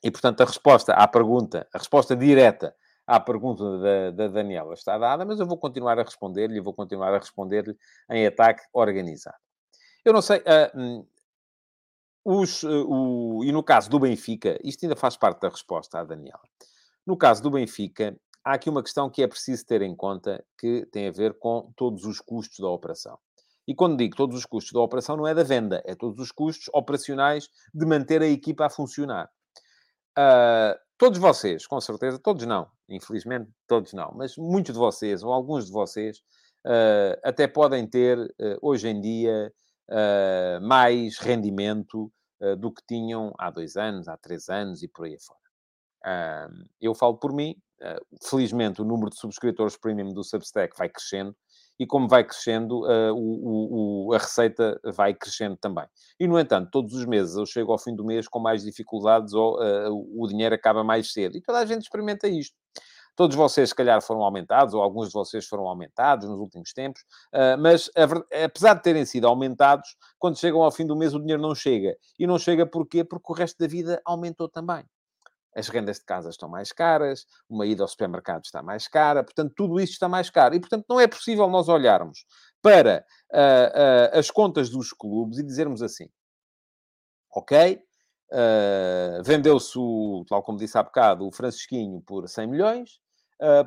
E portanto, a resposta à pergunta, a resposta direta à pergunta da, da Daniela está dada, mas eu vou continuar a responder-lhe e vou continuar a responder-lhe em ataque organizado. Eu não sei. Uh, os, uh, o, e no caso do Benfica, isto ainda faz parte da resposta à Daniela. No caso do Benfica, há aqui uma questão que é preciso ter em conta que tem a ver com todos os custos da operação. E quando digo todos os custos da operação, não é da venda, é todos os custos operacionais de manter a equipa a funcionar. Uh, todos vocês, com certeza, todos não, infelizmente todos não, mas muitos de vocês, ou alguns de vocês, uh, até podem ter, uh, hoje em dia, mais rendimento do que tinham há dois anos, há três anos e por aí afora. eu falo por mim, felizmente o número de subscritores premium do Substack vai crescendo, e como vai crescendo, uh, o, o, a receita vai crescendo também. E, no entanto, todos os meses eu chego ao fim do mês com mais dificuldades ou uh, o dinheiro acaba mais cedo. E toda a gente experimenta isto. Todos vocês, se calhar, foram aumentados, ou alguns de vocês foram aumentados nos últimos tempos, uh, mas apesar de terem sido aumentados, quando chegam ao fim do mês o dinheiro não chega. E não chega porquê? Porque o resto da vida aumentou também as rendas de casa estão mais caras, uma ida ao supermercado está mais cara, portanto, tudo isto está mais caro. E, portanto, não é possível nós olharmos para uh, uh, as contas dos clubes e dizermos assim: ok, uh, vendeu-se, tal como disse há bocado, o Francisquinho por 100 milhões.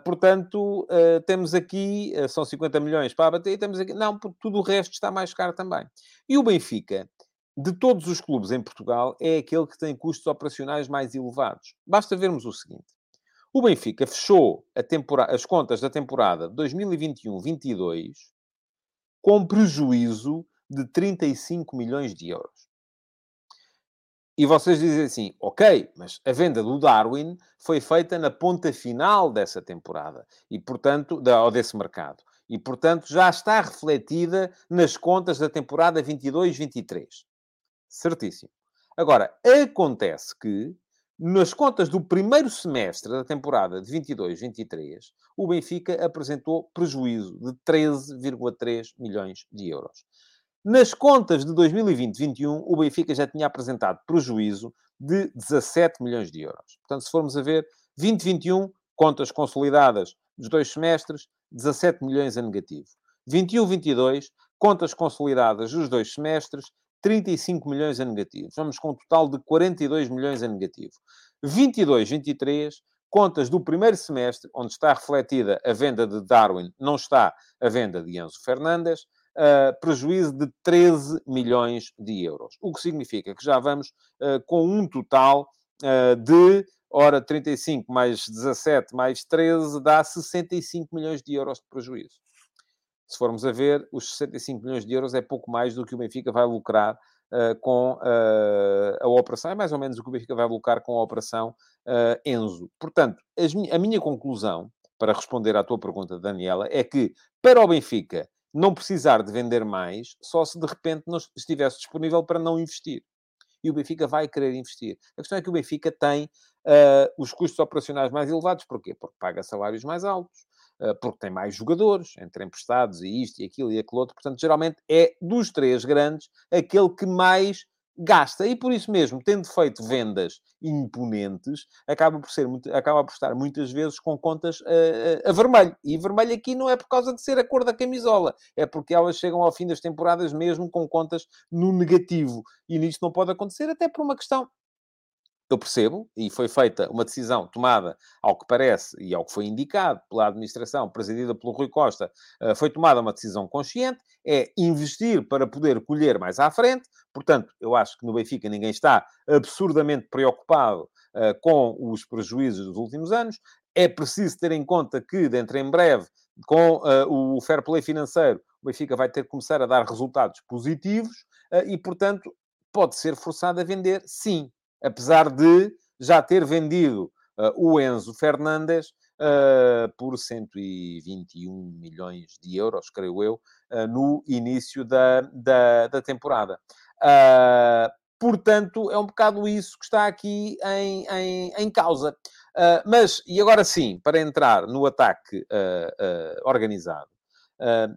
portanto, temos aqui, são 50 milhões para abater, e temos aqui, não, porque tudo o resto está mais caro também. E o Benfica de todos os clubes em Portugal, é aquele que tem custos operacionais mais elevados. Basta vermos o seguinte. O Benfica fechou as contas da temporada 2021-22 com prejuízo de 35 milhões de euros. E vocês dizem assim, ok, mas a venda do Darwin foi feita na ponta final dessa temporada, e portanto, da, ou desse mercado. E, portanto, já está refletida nas contas da temporada 22-23. Certíssimo. Agora, acontece que, nas contas do primeiro semestre da temporada de 22-23, o Benfica apresentou prejuízo de 13,3 milhões de euros. Nas contas de 2020-21, o Benfica já tinha apresentado prejuízo de 17 milhões de euros. Portanto, se formos a ver, 2021, contas consolidadas dos dois semestres, 17 milhões a negativo. 21-22, contas consolidadas dos dois semestres, 35 milhões a negativo. Vamos com um total de 42 milhões a negativo. 22-23, contas do primeiro semestre, onde está refletida a venda de Darwin, não está a venda de Enzo Fernandes, uh, prejuízo de 13 milhões de euros. O que significa que já vamos uh, com um total uh, de Ora, 35 mais 17 mais 13 dá 65 milhões de euros de prejuízo. Se formos a ver, os 65 milhões de euros é pouco mais do que o Benfica vai lucrar uh, com uh, a operação. É mais ou menos o que o Benfica vai lucrar com a operação uh, Enzo. Portanto, as, a minha conclusão, para responder à tua pergunta, Daniela, é que para o Benfica não precisar de vender mais, só se de repente não estivesse disponível para não investir e o Benfica vai querer investir. A questão é que o Benfica tem os custos operacionais mais elevados. Porquê? Porque paga salários mais altos, porque tem mais jogadores, entre emprestados e isto e aquilo e aquilo outro. Portanto, geralmente é dos três grandes aquele que mais gasta. E por isso mesmo, tendo feito vendas imponentes, acaba por, ser, acaba por estar muitas vezes com contas a, a, a, vermelho. E vermelho aqui não é por causa de ser a cor da camisola, é porque elas chegam ao fim das temporadas mesmo com contas no negativo. E nisto não pode acontecer, até por uma questão eu percebo, e foi feita uma decisão tomada, ao que parece, e ao que foi indicado pela administração, presidida pelo Rui Costa, eh, foi tomada uma decisão consciente, é investir para poder colher mais à frente. Portanto, eu acho que no Benfica ninguém está absurdamente preocupado eh, com os prejuízos dos últimos anos. É preciso ter em conta que, dentro em breve, com uh, o fair play financeiro, o Benfica vai ter que começar a dar resultados positivos e, portanto, pode ser forçado a vender, sim apesar de já ter vendido uh, o Enzo Fernandes uh, por 121 milhões de euros, creio eu, uh, no início da, da, da temporada. portanto, é um bocado isso que está aqui em, em, em causa. mas, e agora sim, para entrar no ataque organizado,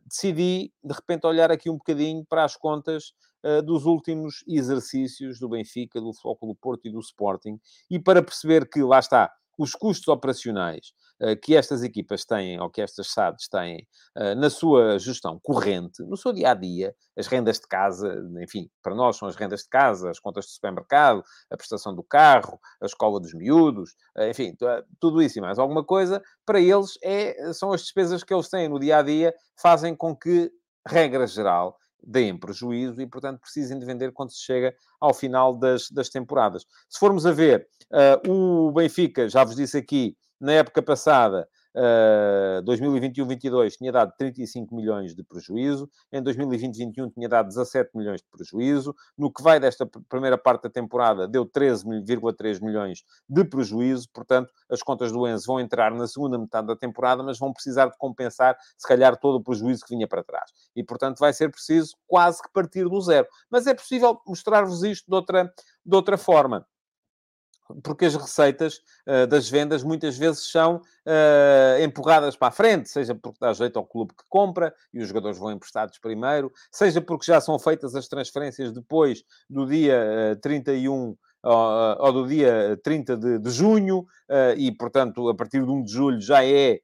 decidi, de repente, olhar aqui um bocadinho para as contas uh, dos últimos exercícios do Benfica, do do Porto e do Sporting, e para perceber que, lá está, os custos operacionais uh, que estas equipas têm, ou que estas SADs têm, uh, na sua gestão corrente, no seu dia-a-dia, as rendas de casa, enfim, para nós são as rendas de casa, as contas de supermercado, a prestação do carro, a escola dos miúdos, enfim, tudo isso e mais alguma coisa, para eles é, são as despesas que eles têm no dia-a-dia, fazem com que, regra geral, deem prejuízo e, portanto, precisem de vender quando se chega ao final das, das temporadas. Se formos a ver, uh, o Benfica, já vos disse aqui, na época passada, Uh, 2021-22 tinha dado 35 milhões de prejuízo, em 2020-21 tinha dado 17 milhões de prejuízo, no que vai desta primeira parte da temporada deu 13,3 milhões de prejuízo, portanto, as contas do Enzo vão entrar na segunda metade da temporada, mas vão precisar de compensar, se calhar, todo o prejuízo que vinha para trás. E, portanto, vai ser preciso quase que partir do zero. Mas é possível mostrar-vos isto de outra, de outra forma porque as receitas uh, das vendas muitas vezes são uh, empurradas para a frente, seja porque dá jeito ao clube que compra e os jogadores vão emprestados primeiro, seja porque já são feitas as transferências depois do dia uh, 31 ou, do dia 30 de, de junho, e portanto, a partir de 1 de julho já é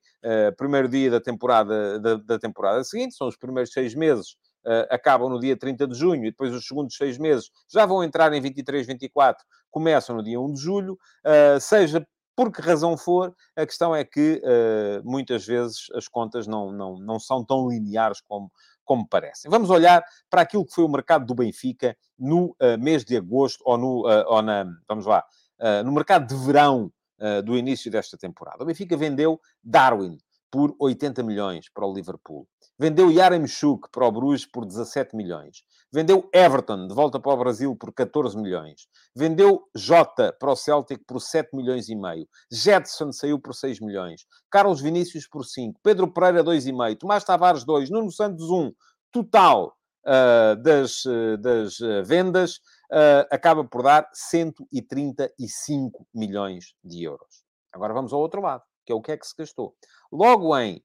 primeiro dia da temporada, da, da, temporada seguinte, são os primeiros seis meses. Uh, acabam no dia 30 de junho e depois os segundos seis meses já vão entrar em 23, 24 começam no dia 1 de julho, uh, seja Por que razão for, a questão é que uh, muitas vezes as contas não, não, não são tão lineares como, como parecem. Vamos olhar para aquilo que foi o mercado do Benfica no mês de agosto, ou, no, ou na, vamos lá, no mercado de verão do início desta temporada. O Benfica vendeu Darwin por 80 milhões para o Liverpool. Vendeu Yaremchuk para o Bruges por 17 milhões. Vendeu Everton de volta para o Brasil por 14 milhões. Vendeu Jota para o Celtic por 7 milhões e meio. Jetson saiu por 6 milhões. Carlos Vinícius por 5. Pedro Pereira 2,5. Tomás Tavares 2. Nuno Santos 1. Total uh, das, uh, das uh, vendas acaba por dar 135 milhões de euros. Agora vamos ao outro lado, que é o que é que se gastou. Logo em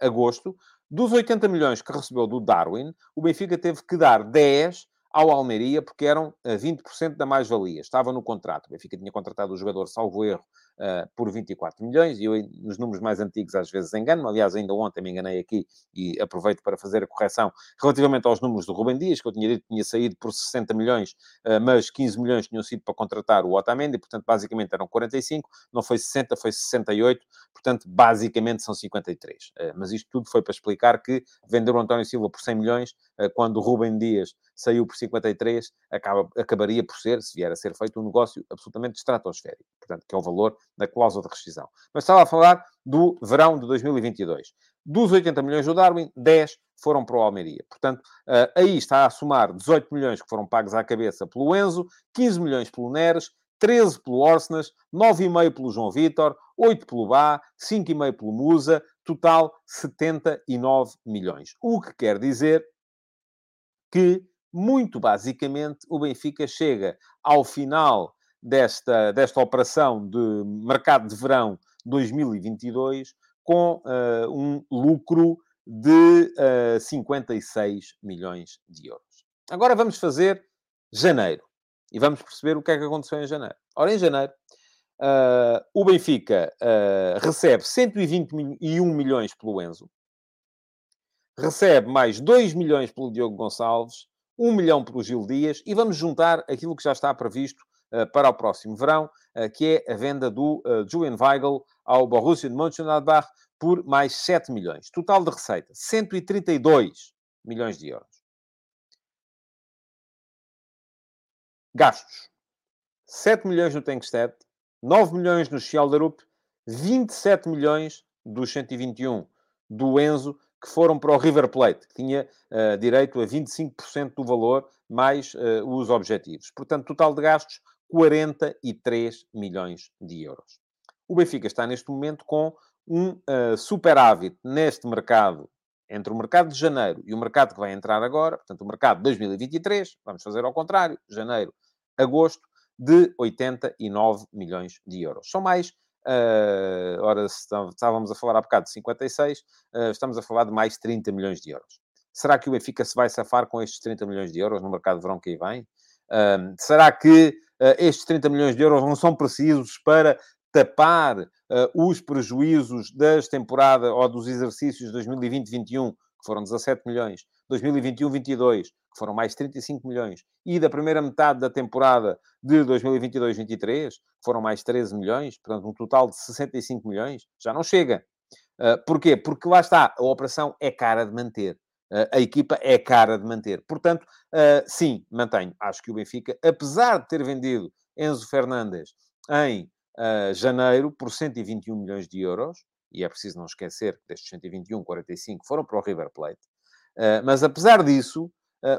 agosto, dos 80 milhões que recebeu do Darwin, o Benfica teve que dar 10 ao Almeria, porque eram 20% eh, da mais-valia. Estava no contrato. O Benfica tinha contratado o jogador, salvo erro, uh, por 24 milhões, e eu, nos números mais antigos, às vezes engano aliás, ainda ontem me enganei aqui e aproveito para fazer a correção relativamente aos números do Rubem Dias, que eu tinha dito que tinha saído por 60 milhões, uh, mas 15 milhões tinham sido para contratar o Otamendi, portanto, basicamente eram 45, não foi 60, foi 68, portanto, basicamente são 53. Uh, mas isto tudo foi para explicar que vender o António Silva por 100 milhões, quando o Rubem Dias saiu por 53, acaba, acabaria por ser, se vier a ser feito, um negócio absolutamente estratosférico. Portanto, que é o valor da cláusula de rescisão. Mas estava a falar do verão de 2022. Dos 80 milhões do Darwin, 10 foram para o Almeria. Portanto, uh, aí está a somar 18 milhões que foram pagos à cabeça pelo Enzo, 15 milhões pelo Neres, 13 pelo Orsenas, 9,5 pelo João Vitor, 8 pelo Bá, 5,5 pelo Musa, total 79 milhões. O que quer dizer que, muito basicamente, o Benfica chega ao final desta, desta operação de mercado de verão 2022 com uh, um lucro de uh, eh, 56 milhões de euros. Agora vamos fazer janeiro e vamos perceber o que é que aconteceu em janeiro. Ora, em janeiro, uh, o Benfica recebe 121 milhões pelo Enzo, recebe mais 2 milhões pelo Diogo Gonçalves, 1 milhão pelo Gil Dias e vamos juntar aquilo que já está previsto eh, para o próximo verão, eh, que é a venda do eh, Julian Weigl ao Borussia de Mönchengladbach por mais 7 milhões. Total de receita, 132 milhões de euros. Gastos, 7 milhões no Tankstead, 9 milhões no Schelderup, 27 milhões dos 121 do Enzo, que foram para o River Plate, que tinha uh, direito a 25% do valor, mais uh, os objetivos. Portanto, total de gastos, 43 milhões de euros. O Benfica está neste momento com um uh, superávit neste mercado, entre o mercado de janeiro e o mercado que vai entrar agora, portanto, o mercado de 2023, vamos fazer ao contrário, janeiro, agosto, de 89 milhões de euros. São mais, uh, ora, estávamos a falar há bocado de 56, uh, estamos a falar de mais 30 milhões de euros. Será que o Benfica se vai safar com estes 30 milhões de euros no mercado de verão que aí vem? Uh, será que uh, estes 30 milhões de euros não são precisos para tapar os prejuízos das temporadas ou dos exercícios 2020-21, que foram 17 milhões, 2021-22, que foram mais 35 milhões, e da primeira metade da temporada de 2022-23, que foram mais 13 milhões, portanto, um total de 65 milhões, já não chega. Uh, porquê? Porque lá está, a operação é cara de manter a equipa é cara de manter. Portanto, uh, sim, mantenho. Acho que o Benfica, apesar de ter vendido Enzo Fernandes em uh, janeiro por 121 milhões de euros, e é preciso não esquecer que destes 121, 45 foram para o River Plate, uh, mas apesar disso,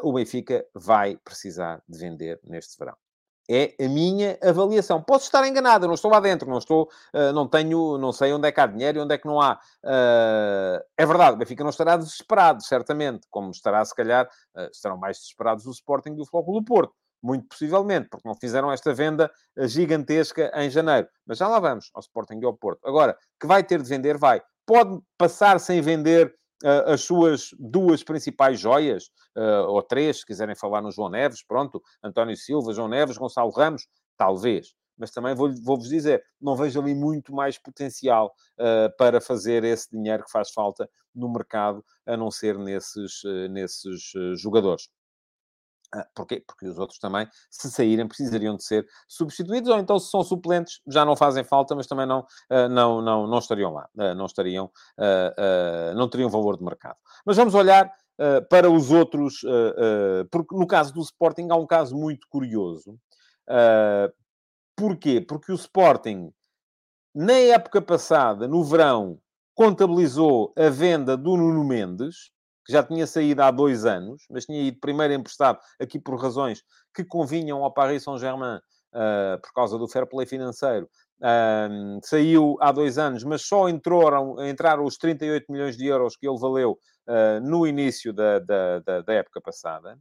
o Benfica vai precisar de vender neste verão. É a minha avaliação. Posso estar enganado, não estou lá dentro, não estou, uh, não tenho, não sei onde é que há dinheiro e onde é que não há. Uh, é verdade, o Benfica não estará desesperado, certamente, como estará, se calhar, uh, estarão mais desesperados o Sporting e o Flóculo do Porto. Muito possivelmente, porque não fizeram esta venda gigantesca em janeiro. Mas já lá vamos, ao Sporting e ao Porto. Agora, que vai ter de vender, vai. Pode passar sem vender uh, as suas duas principais joias, uh, ou três, se quiserem falar no João Neves, pronto, António Silva, João Neves, Gonçalo Ramos, talvez. Mas também vou-vos vou dizer, não vejo ali muito mais potencial uh, para fazer esse dinheiro que faz falta no mercado, a não ser nesses, nesses jogadores. Ah, porquê? Porque os outros também, se saírem, precisariam de ser substituídos, ou então, se são suplentes, já não fazem falta, mas também não, uh, não, não, não estariam lá, uh, não estariam, não teriam valor de mercado. Mas vamos olhar para os outros, porque no caso do Sporting há um caso muito curioso. porquê? Porque o Sporting, na época passada, no verão, contabilizou a venda do Nuno Mendes, já tinha saído há dois anos, mas tinha ido primeiro emprestado aqui por razões que convinham ao Paris Saint-Germain uh, por causa do fair play financeiro. Uh, saiu há dois anos, mas só entraram, entraram os 38 milhões de euros que ele valeu uh, no início da, da, da, da época passada.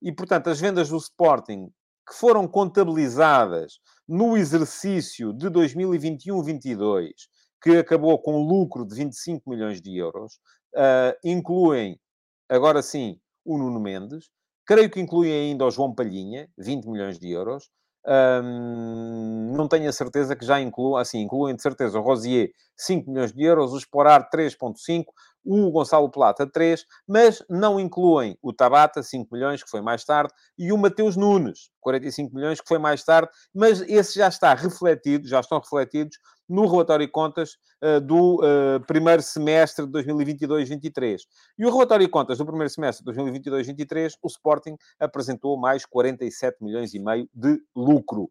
E, portanto, as vendas do Sporting que foram contabilizadas no exercício de 2021-22, que acabou com lucro de 25 milhões de euros, Uh, incluem, agora sim, o Nuno Mendes. Creio que incluem ainda o João Palhinha, 20 milhões de euros. Um, não tenho a certeza que já incluam, assim, incluem de certeza o Rosier 5 milhões de euros, o Esporar 3,5, o Gonçalo Plata 3, mas não incluem o Tabata 5 milhões, que foi mais tarde, e o Mateus Nunes 45 milhões, que foi mais tarde, mas esse já está refletido, já estão refletidos no relatório de contas uh, do uh, primeiro semestre de 2022-23. E o relatório de contas do primeiro semestre de 2022-23, o Sporting apresentou mais 47 milhões e meio de lucro.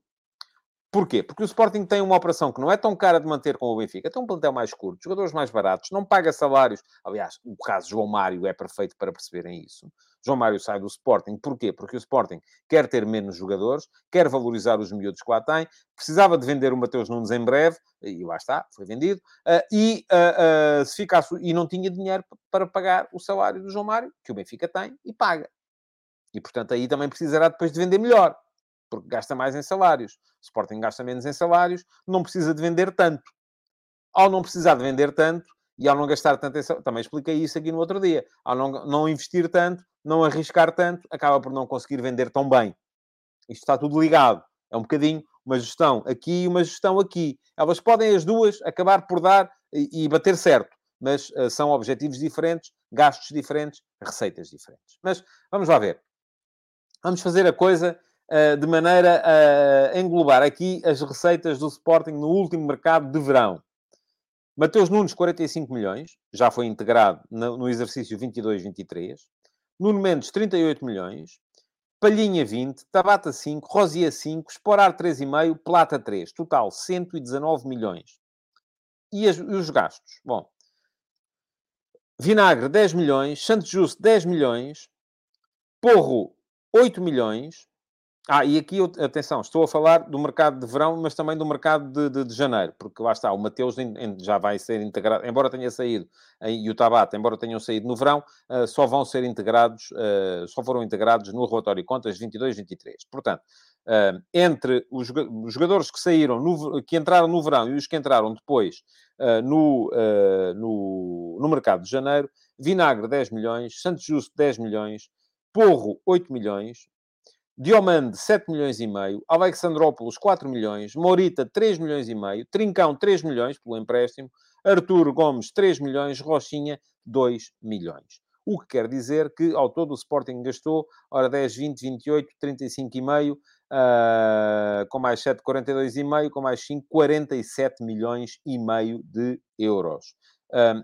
Porquê? Porque o Sporting tem uma operação que não é tão cara de manter com o Benfica, tem um plantel mais curto, jogadores mais baratos, não paga salários. Aliás, o caso João Mário é perfeito para perceberem isso. João Mário sai do Sporting. Porquê? Porque o Sporting quer ter menos jogadores, quer valorizar os miúdos que lá tem, precisava de vender o Mateus Nunes em breve, e lá está, foi vendido, uh, e, uh, uh, se ficasse, e não tinha dinheiro para pagar o salário do João Mário, que o Benfica tem, e paga. E, portanto, aí também precisará depois de vender melhor porque gasta mais em salários. O Sporting gasta menos em salários, não precisa de vender tanto. Ao não precisar de vender tanto e ao não gastar tanto também expliquei isso aqui no outro dia, ao não, não investir tanto, não arriscar tanto, acaba por não conseguir vender tão bem. Isto está tudo ligado. É um bocadinho uma gestão aqui e uma gestão aqui. Elas podem as duas acabar por dar e, e bater certo, mas uh, são objetivos diferentes, gastos diferentes, receitas diferentes. Mas vamos lá ver. Vamos fazer a coisa eh, de maneira a englobar aqui as receitas do Sporting no último mercado de verão. Mateus Nunes, 45 milhões, já foi integrado no exercício 22-23. Nuno Mendes, 38 milhões. Palhinha, 20. Tabata, 5. Rosia, 5. Esporar, 3,5. Plata, 3. Total, 119 milhões. E, as, e os gastos? Bom, Vinagre, 10 milhões. Santos Justo, 10 milhões. Porro, 8 milhões. Ah, e aqui, atenção, estou a falar do mercado de verão, mas também do mercado de, de, de janeiro, porque lá está, o Mateus já vai ser integrado, embora tenha saído, e o Tabata, embora tenham saído no verão, uh, só vão ser integrados, uh, só foram integrados no relatório de contas 22-23. Portanto, uh, entre os, jogadores que saíram, no, que entraram no verão e os que entraram depois no, no, no mercado de janeiro, Vinagre 10 milhões, Santos Justo 10 milhões, Porro 8 milhões, Diomande, 7 milhões e meio. Alexandrópolis, 4 milhões. Morita, 3 milhões e meio. Trincão, 3 milhões pelo empréstimo. Arturo Gomes, 3 milhões. Rochinha, 2 milhões. O que quer dizer que, ao todo, o Sporting gastou, ora, 10, 20, 28, 35,5, uh, com mais 7, 42,5, com mais 5, 47 milhões e meio de euros. Uh,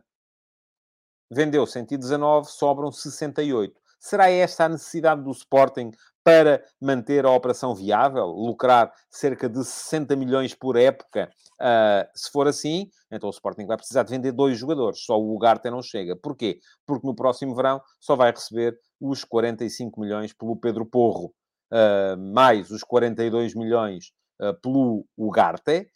vendeu 119, sobram 68. Será esta a necessidade do Sporting para manter a operação viável, lucrar cerca de 60 milhões por época. Uh, se for assim, então o Sporting vai precisar de vender dois jogadores. Só o Ugarte não chega. Porquê? Porque no próximo verão só vai receber os 45 milhões pelo Pedro Porro, uh, mais os 42 milhões uh, pelo Ugarte.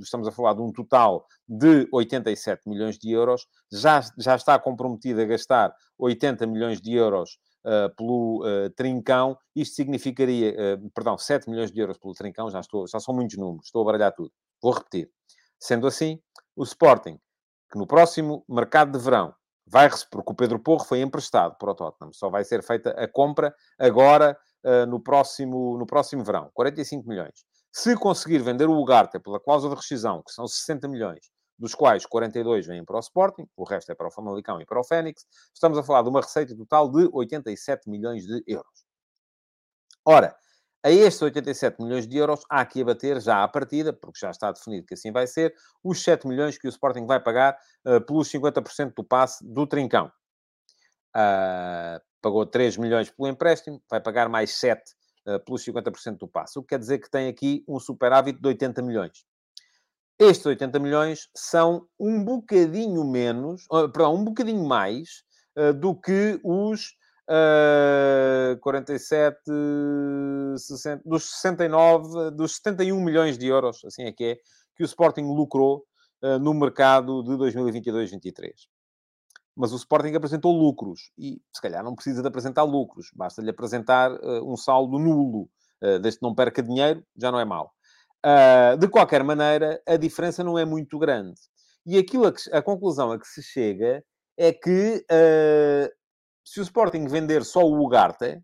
Estamos a falar de um total de 87 milhões de euros. Já, já está comprometido a gastar 80 milhões de euros uh, pelo uh, Trincão, isto significaria, uh, perdão, 7 milhões de euros pelo Trincão, já, estou, já são muitos números, estou a baralhar tudo. Vou repetir. Sendo assim, o Sporting, que no próximo mercado de verão vai porque o Pedro Porro foi emprestado para o Tottenham, só vai ser feita a compra agora no, próximo, no próximo verão, 45 milhões. Se conseguir vender o Ugarte pela cláusula de rescisão, que são 60 milhões, dos quais 42 vêm para o Sporting, o resto é para o Famalicão e para o Fénix. Estamos a falar de uma receita total de 87 milhões de euros. Ora, a estes 87 milhões de euros, há que abater já à partida, porque já está definido que assim vai ser, os 7 milhões que o Sporting vai pagar uh, pelos 50% do passe do Trincão. Uh, pagou 3 milhões pelo empréstimo, vai pagar mais 7 uh, pelos 50% do passe. O que quer dizer que tem aqui um superávit de 80 milhões. Estes 80 milhões são um bocadinho menos, uh, perdão, um bocadinho mais uh, do que os uh, 47, 60, dos 69, dos 71 milhões de euros, assim é que é, que o Sporting lucrou no mercado de 2022-23 mas o Sporting apresentou lucros e, se calhar, não precisa de apresentar lucros, basta-lhe apresentar uh, um saldo nulo, uh, desde que não perca dinheiro, já não é mau. Uh, de qualquer maneira, a diferença não é muito grande. E aquilo a, que, a conclusão a que se chega é que uh, se o Sporting vender só o Ugarte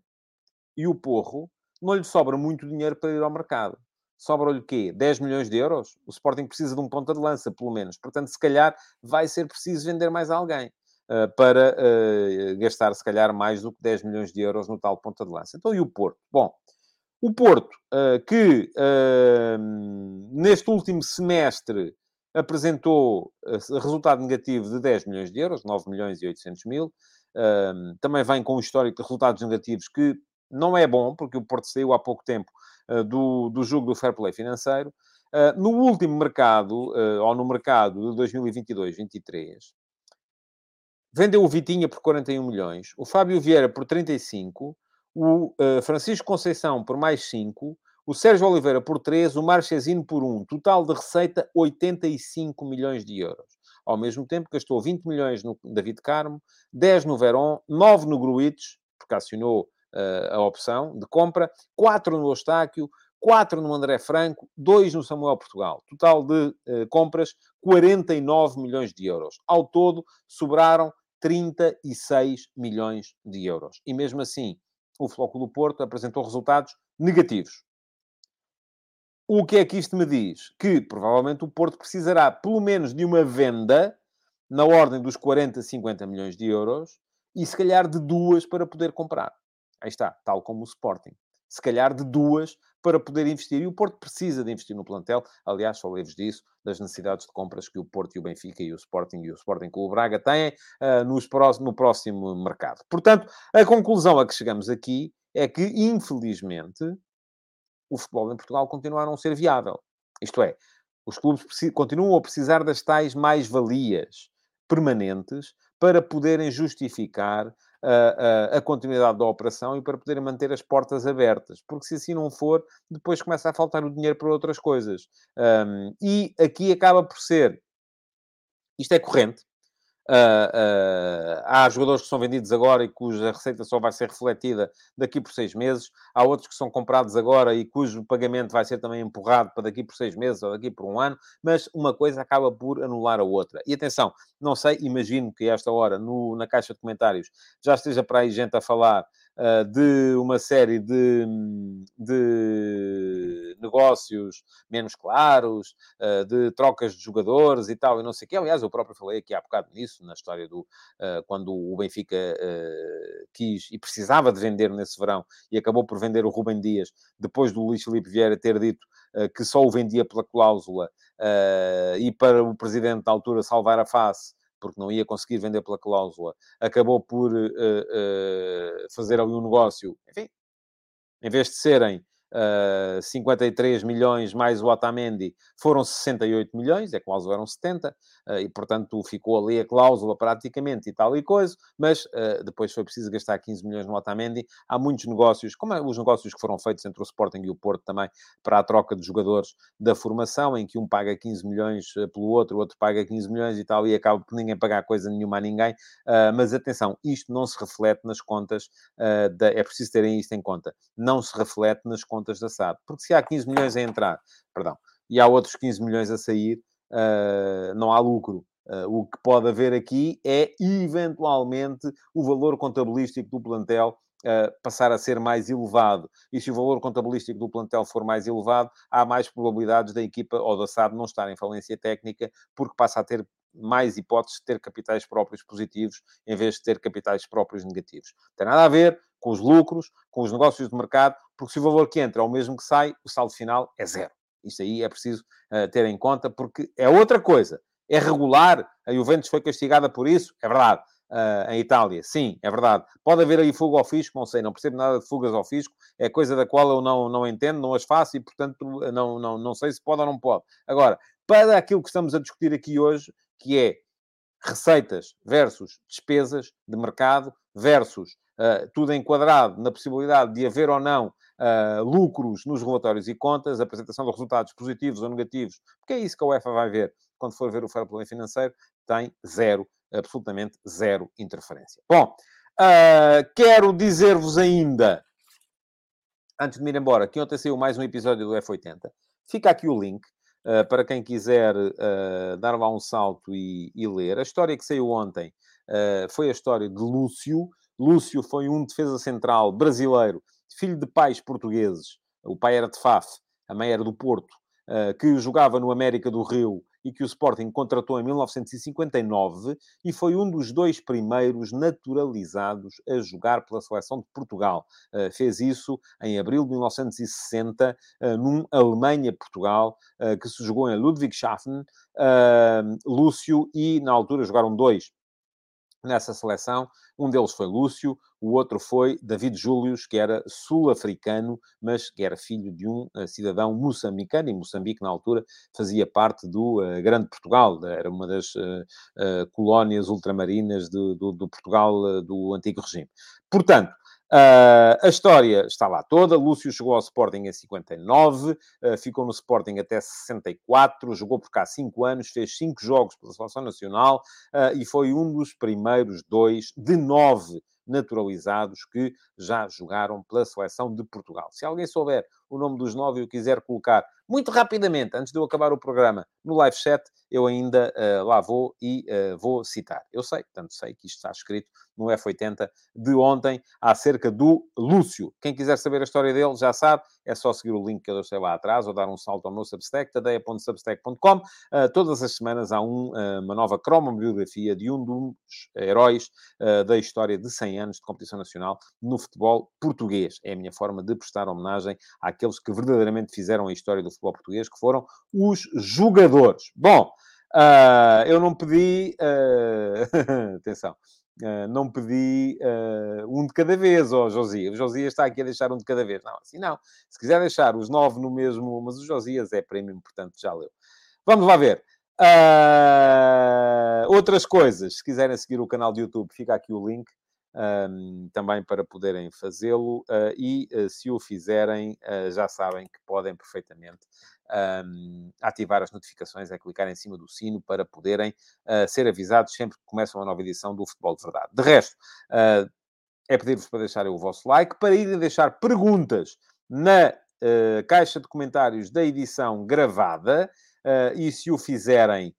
e o Porro, não lhe sobra muito dinheiro para ir ao mercado. Sobra-lhe quê? 10 milhões de euros? O Sporting precisa de um ponta de lança, pelo menos. Portanto, se calhar vai ser preciso vender mais alguém. Uh, para uh, gastar, se calhar, mais do que 10 milhões de euros no tal ponta de lança. Então, e o Porto? Bom, o Porto, uh, que neste último semestre apresentou resultado negativo de 10 milhões de euros, 9 milhões e 800 mil, também vem com um histórico de resultados negativos que não é bom, porque o Porto saiu há pouco tempo do, do jogo do fair play financeiro. no último mercado, ou no mercado de 2022-23, vendeu o Vitinha por 41 milhões, o Fábio Vieira por 35, o uh, Francisco Conceição por mais 5, o Sérgio Oliveira por 3, o Marchesino por 1. Total de receita, 85 milhões de euros. Ao mesmo tempo, gastou 20 milhões no David Carmo, 10 no Verón, 9 no Gruites, porque acionou uh, a opção de compra, 4 no Ostáquio, 4 no André Franco, 2 no Samuel Portugal. Total de uh, compras, 49 milhões de euros. Ao todo, sobraram 36 milhões de euros. E mesmo assim, o Flóculo Porto apresentou resultados negativos. O que é que isto me diz? Que provavelmente o Porto precisará pelo menos de uma venda na ordem dos 40, 50 milhões de euros e se calhar de duas para poder comprar. Aí está, tal como o Sporting. Se calhar de duas para poder investir. E o Porto precisa de investir no plantel. Aliás, falei-vos disso, das necessidades de compras que o Porto e o Benfica e o Sporting e o Sporting Clube Braga têm uh, nos no próximo mercado. Portanto, a conclusão a que chegamos aqui é que, infelizmente, o futebol em Portugal continua a não ser viável. Isto é, os clubes continuam a precisar das tais mais-valias permanentes para poderem justificar a, a, continuidade da operação e para poderem manter as portas abertas. Porque se assim não for, depois começa a faltar o dinheiro para outras coisas. Um, e aqui acaba por ser. Isto é corrente. Uh, uh, há jogadores que são vendidos agora e cuja receita só vai ser refletida daqui por seis meses. Há outros que são comprados agora e cujo pagamento vai ser também empurrado para daqui por seis meses ou daqui por um ano. Mas uma coisa acaba por anular a outra. E atenção, não sei, imagino que esta hora, no, na caixa de comentários, já esteja para aí gente a falar uh, de uma série de, de negócios menos claros, uh, de trocas de jogadores e tal, e não sei o quê. Aliás, eu próprio falei aqui há bocado nisso, na história do uh, quando o Benfica quis e precisava de vender nesse verão e acabou por vender o Rubem Dias, depois do Luís Felipe Vieira ter dito que só o vendia pela cláusula e para o presidente da altura salvar a face porque não ia conseguir vender pela cláusula, acabou por uh, uh, fazer ali um negócio, enfim, em vez de serem uh, 53 milhões mais o Otamendi, foram 68 milhões, a cláusula eram 70, uh, e portanto ficou ali a cláusula praticamente e tal e coisa, mas uh, depois foi preciso gastar 15 milhões no Otamendi. Há muitos negócios, como é, os negócios que foram feitos entre o Sporting e o Porto também, para a troca de jogadores da formação, em que um paga 15 milhões pelo outro, o outro paga 15 milhões e tal, e acaba por ninguém pagar coisa nenhuma a ninguém. mas atenção, isto não se reflete nas contas, da, é preciso terem isto em conta, não se reflete nas contas contas da SAD. Porque se há 15 milhões a entrar, perdão, e há outros 15 milhões a sair, uh, não há lucro. Uh, o que pode haver aqui é, eventualmente, o valor contabilístico do plantel uh, passar a ser mais elevado e se o valor contabilístico do plantel for mais elevado, há mais probabilidades da equipa ou da SAD não estar em falência técnica, porque passa a ter mais hipóteses de ter capitais próprios positivos em vez de ter capitais próprios negativos. Não tem nada a ver com os lucros, com os negócios de mercado, porque se o valor que entra é o mesmo que sai, o saldo final é zero. Isso aí é preciso uh, ter em conta, porque é outra coisa. É regular, a Juventus foi castigada por isso, é verdade. Uh, em Itália, sim, é verdade. Pode haver aí fuga ao fisco, não sei, não percebo nada de fugas ao fisco, é coisa da qual eu não, não entendo, não as faço e, portanto, não, não, não sei se pode ou não pode. Agora, para aquilo que estamos a discutir aqui hoje, que é receitas versus despesas de mercado versus uh, tudo enquadrado na possibilidade de haver ou não uh, lucros nos relatórios e contas, apresentação de resultados positivos ou negativos, porque é isso que a UEFA vai ver quando for ver o fair play financeiro, tem zero, absolutamente zero interferência. Bom, uh, quero dizer-vos ainda, antes de me ir embora, que ontem saiu mais um episódio do F80. Fica aqui o link. Uh, para quem quiser uh, dar lá um salto e, e, ler. A história que saiu ontem uh, foi a história de Lúcio. Lúcio foi um defesa central brasileiro, filho de pais portugueses. O pai era de Faf, a mãe era do Porto, que jogava no América do Rio e que o Sporting contratou em 1959 e foi um dos dois primeiros naturalizados a jogar pela seleção de Portugal. Uh, fez isso em abril de 1960, uh, num Alemanha-Portugal, uh, que se jogou em Ludwigshafen. Lúcio e, na altura, jogaram dois nessa seleção. Um deles foi Lúcio, o outro foi David Július, que era sul-africano, mas que era filho de um uh, cidadão moçambicano, e Moçambique, na altura, fazia parte do uh, Grande Portugal, era uma das uh, colónias ultramarinas do, do, do Portugal do antigo regime. Portanto, Uh, a história está lá toda. Lúcio chegou ao Sporting em 59, uh, ficou no Sporting até 64, jogou por cá 5 anos, fez 5 jogos pela Seleção Nacional uh, e foi um dos primeiros dois de nove naturalizados que já jogaram pela Seleção de Portugal. Se alguém souber o nome dos nove e o quiser colocar muito rapidamente, antes de eu acabar o programa, no live chat, eu ainda uh, lá vou e uh, vou citar. Eu sei, tanto sei que isto está escrito no F80 de ontem, acerca do Lúcio. Quem quiser saber a história dele já sabe, é só seguir o link que eu deixei lá atrás ou dar um salto ao meu Substack, tadeia.substack.com. Uh, todas as semanas há um, uma nova cromobiografia de um dos heróis da história de 100 anos de competição nacional no futebol português. É a minha forma de prestar homenagem àqueles que verdadeiramente fizeram a história do futebol português, que foram os jogadores. Bom, uh, eu não pedi. Uh... [laughs] atenção. Uh, não pedi um de cada vez ao oh, Josias. O Josias está aqui a deixar um de cada vez. Não, assim não. Se quiser deixar os nove no mesmo, mas o Josias é prémio, portanto já leu. Vamos lá ver. Outras coisas, se quiserem seguir o canal de YouTube, fica aqui o link um, também para poderem fazê-lo uh, e, uh, se o fizerem, uh, já sabem que podem perfeitamente um, ativar as notificações, é clicar em cima do sino para poderem ser avisados sempre que começa uma nova edição do Futebol de Verdade. De resto, é pedir-vos para deixarem o vosso like, para irem deixar perguntas na caixa de comentários da edição gravada e, se o fizerem,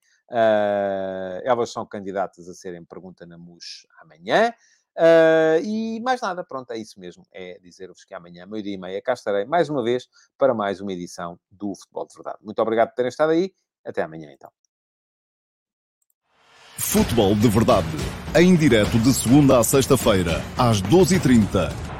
elas são candidatas a serem pergunta na MUS amanhã. Uh, e mais nada, pronto, é isso mesmo. É dizer-vos que amanhã, meio-dia e meia, cá estarei mais uma vez para mais uma edição do Futebol de Verdade. Muito obrigado por terem estado aí. Até amanhã, então. Futebol de Verdade, em direto de segunda a sexta-feira, às 12h30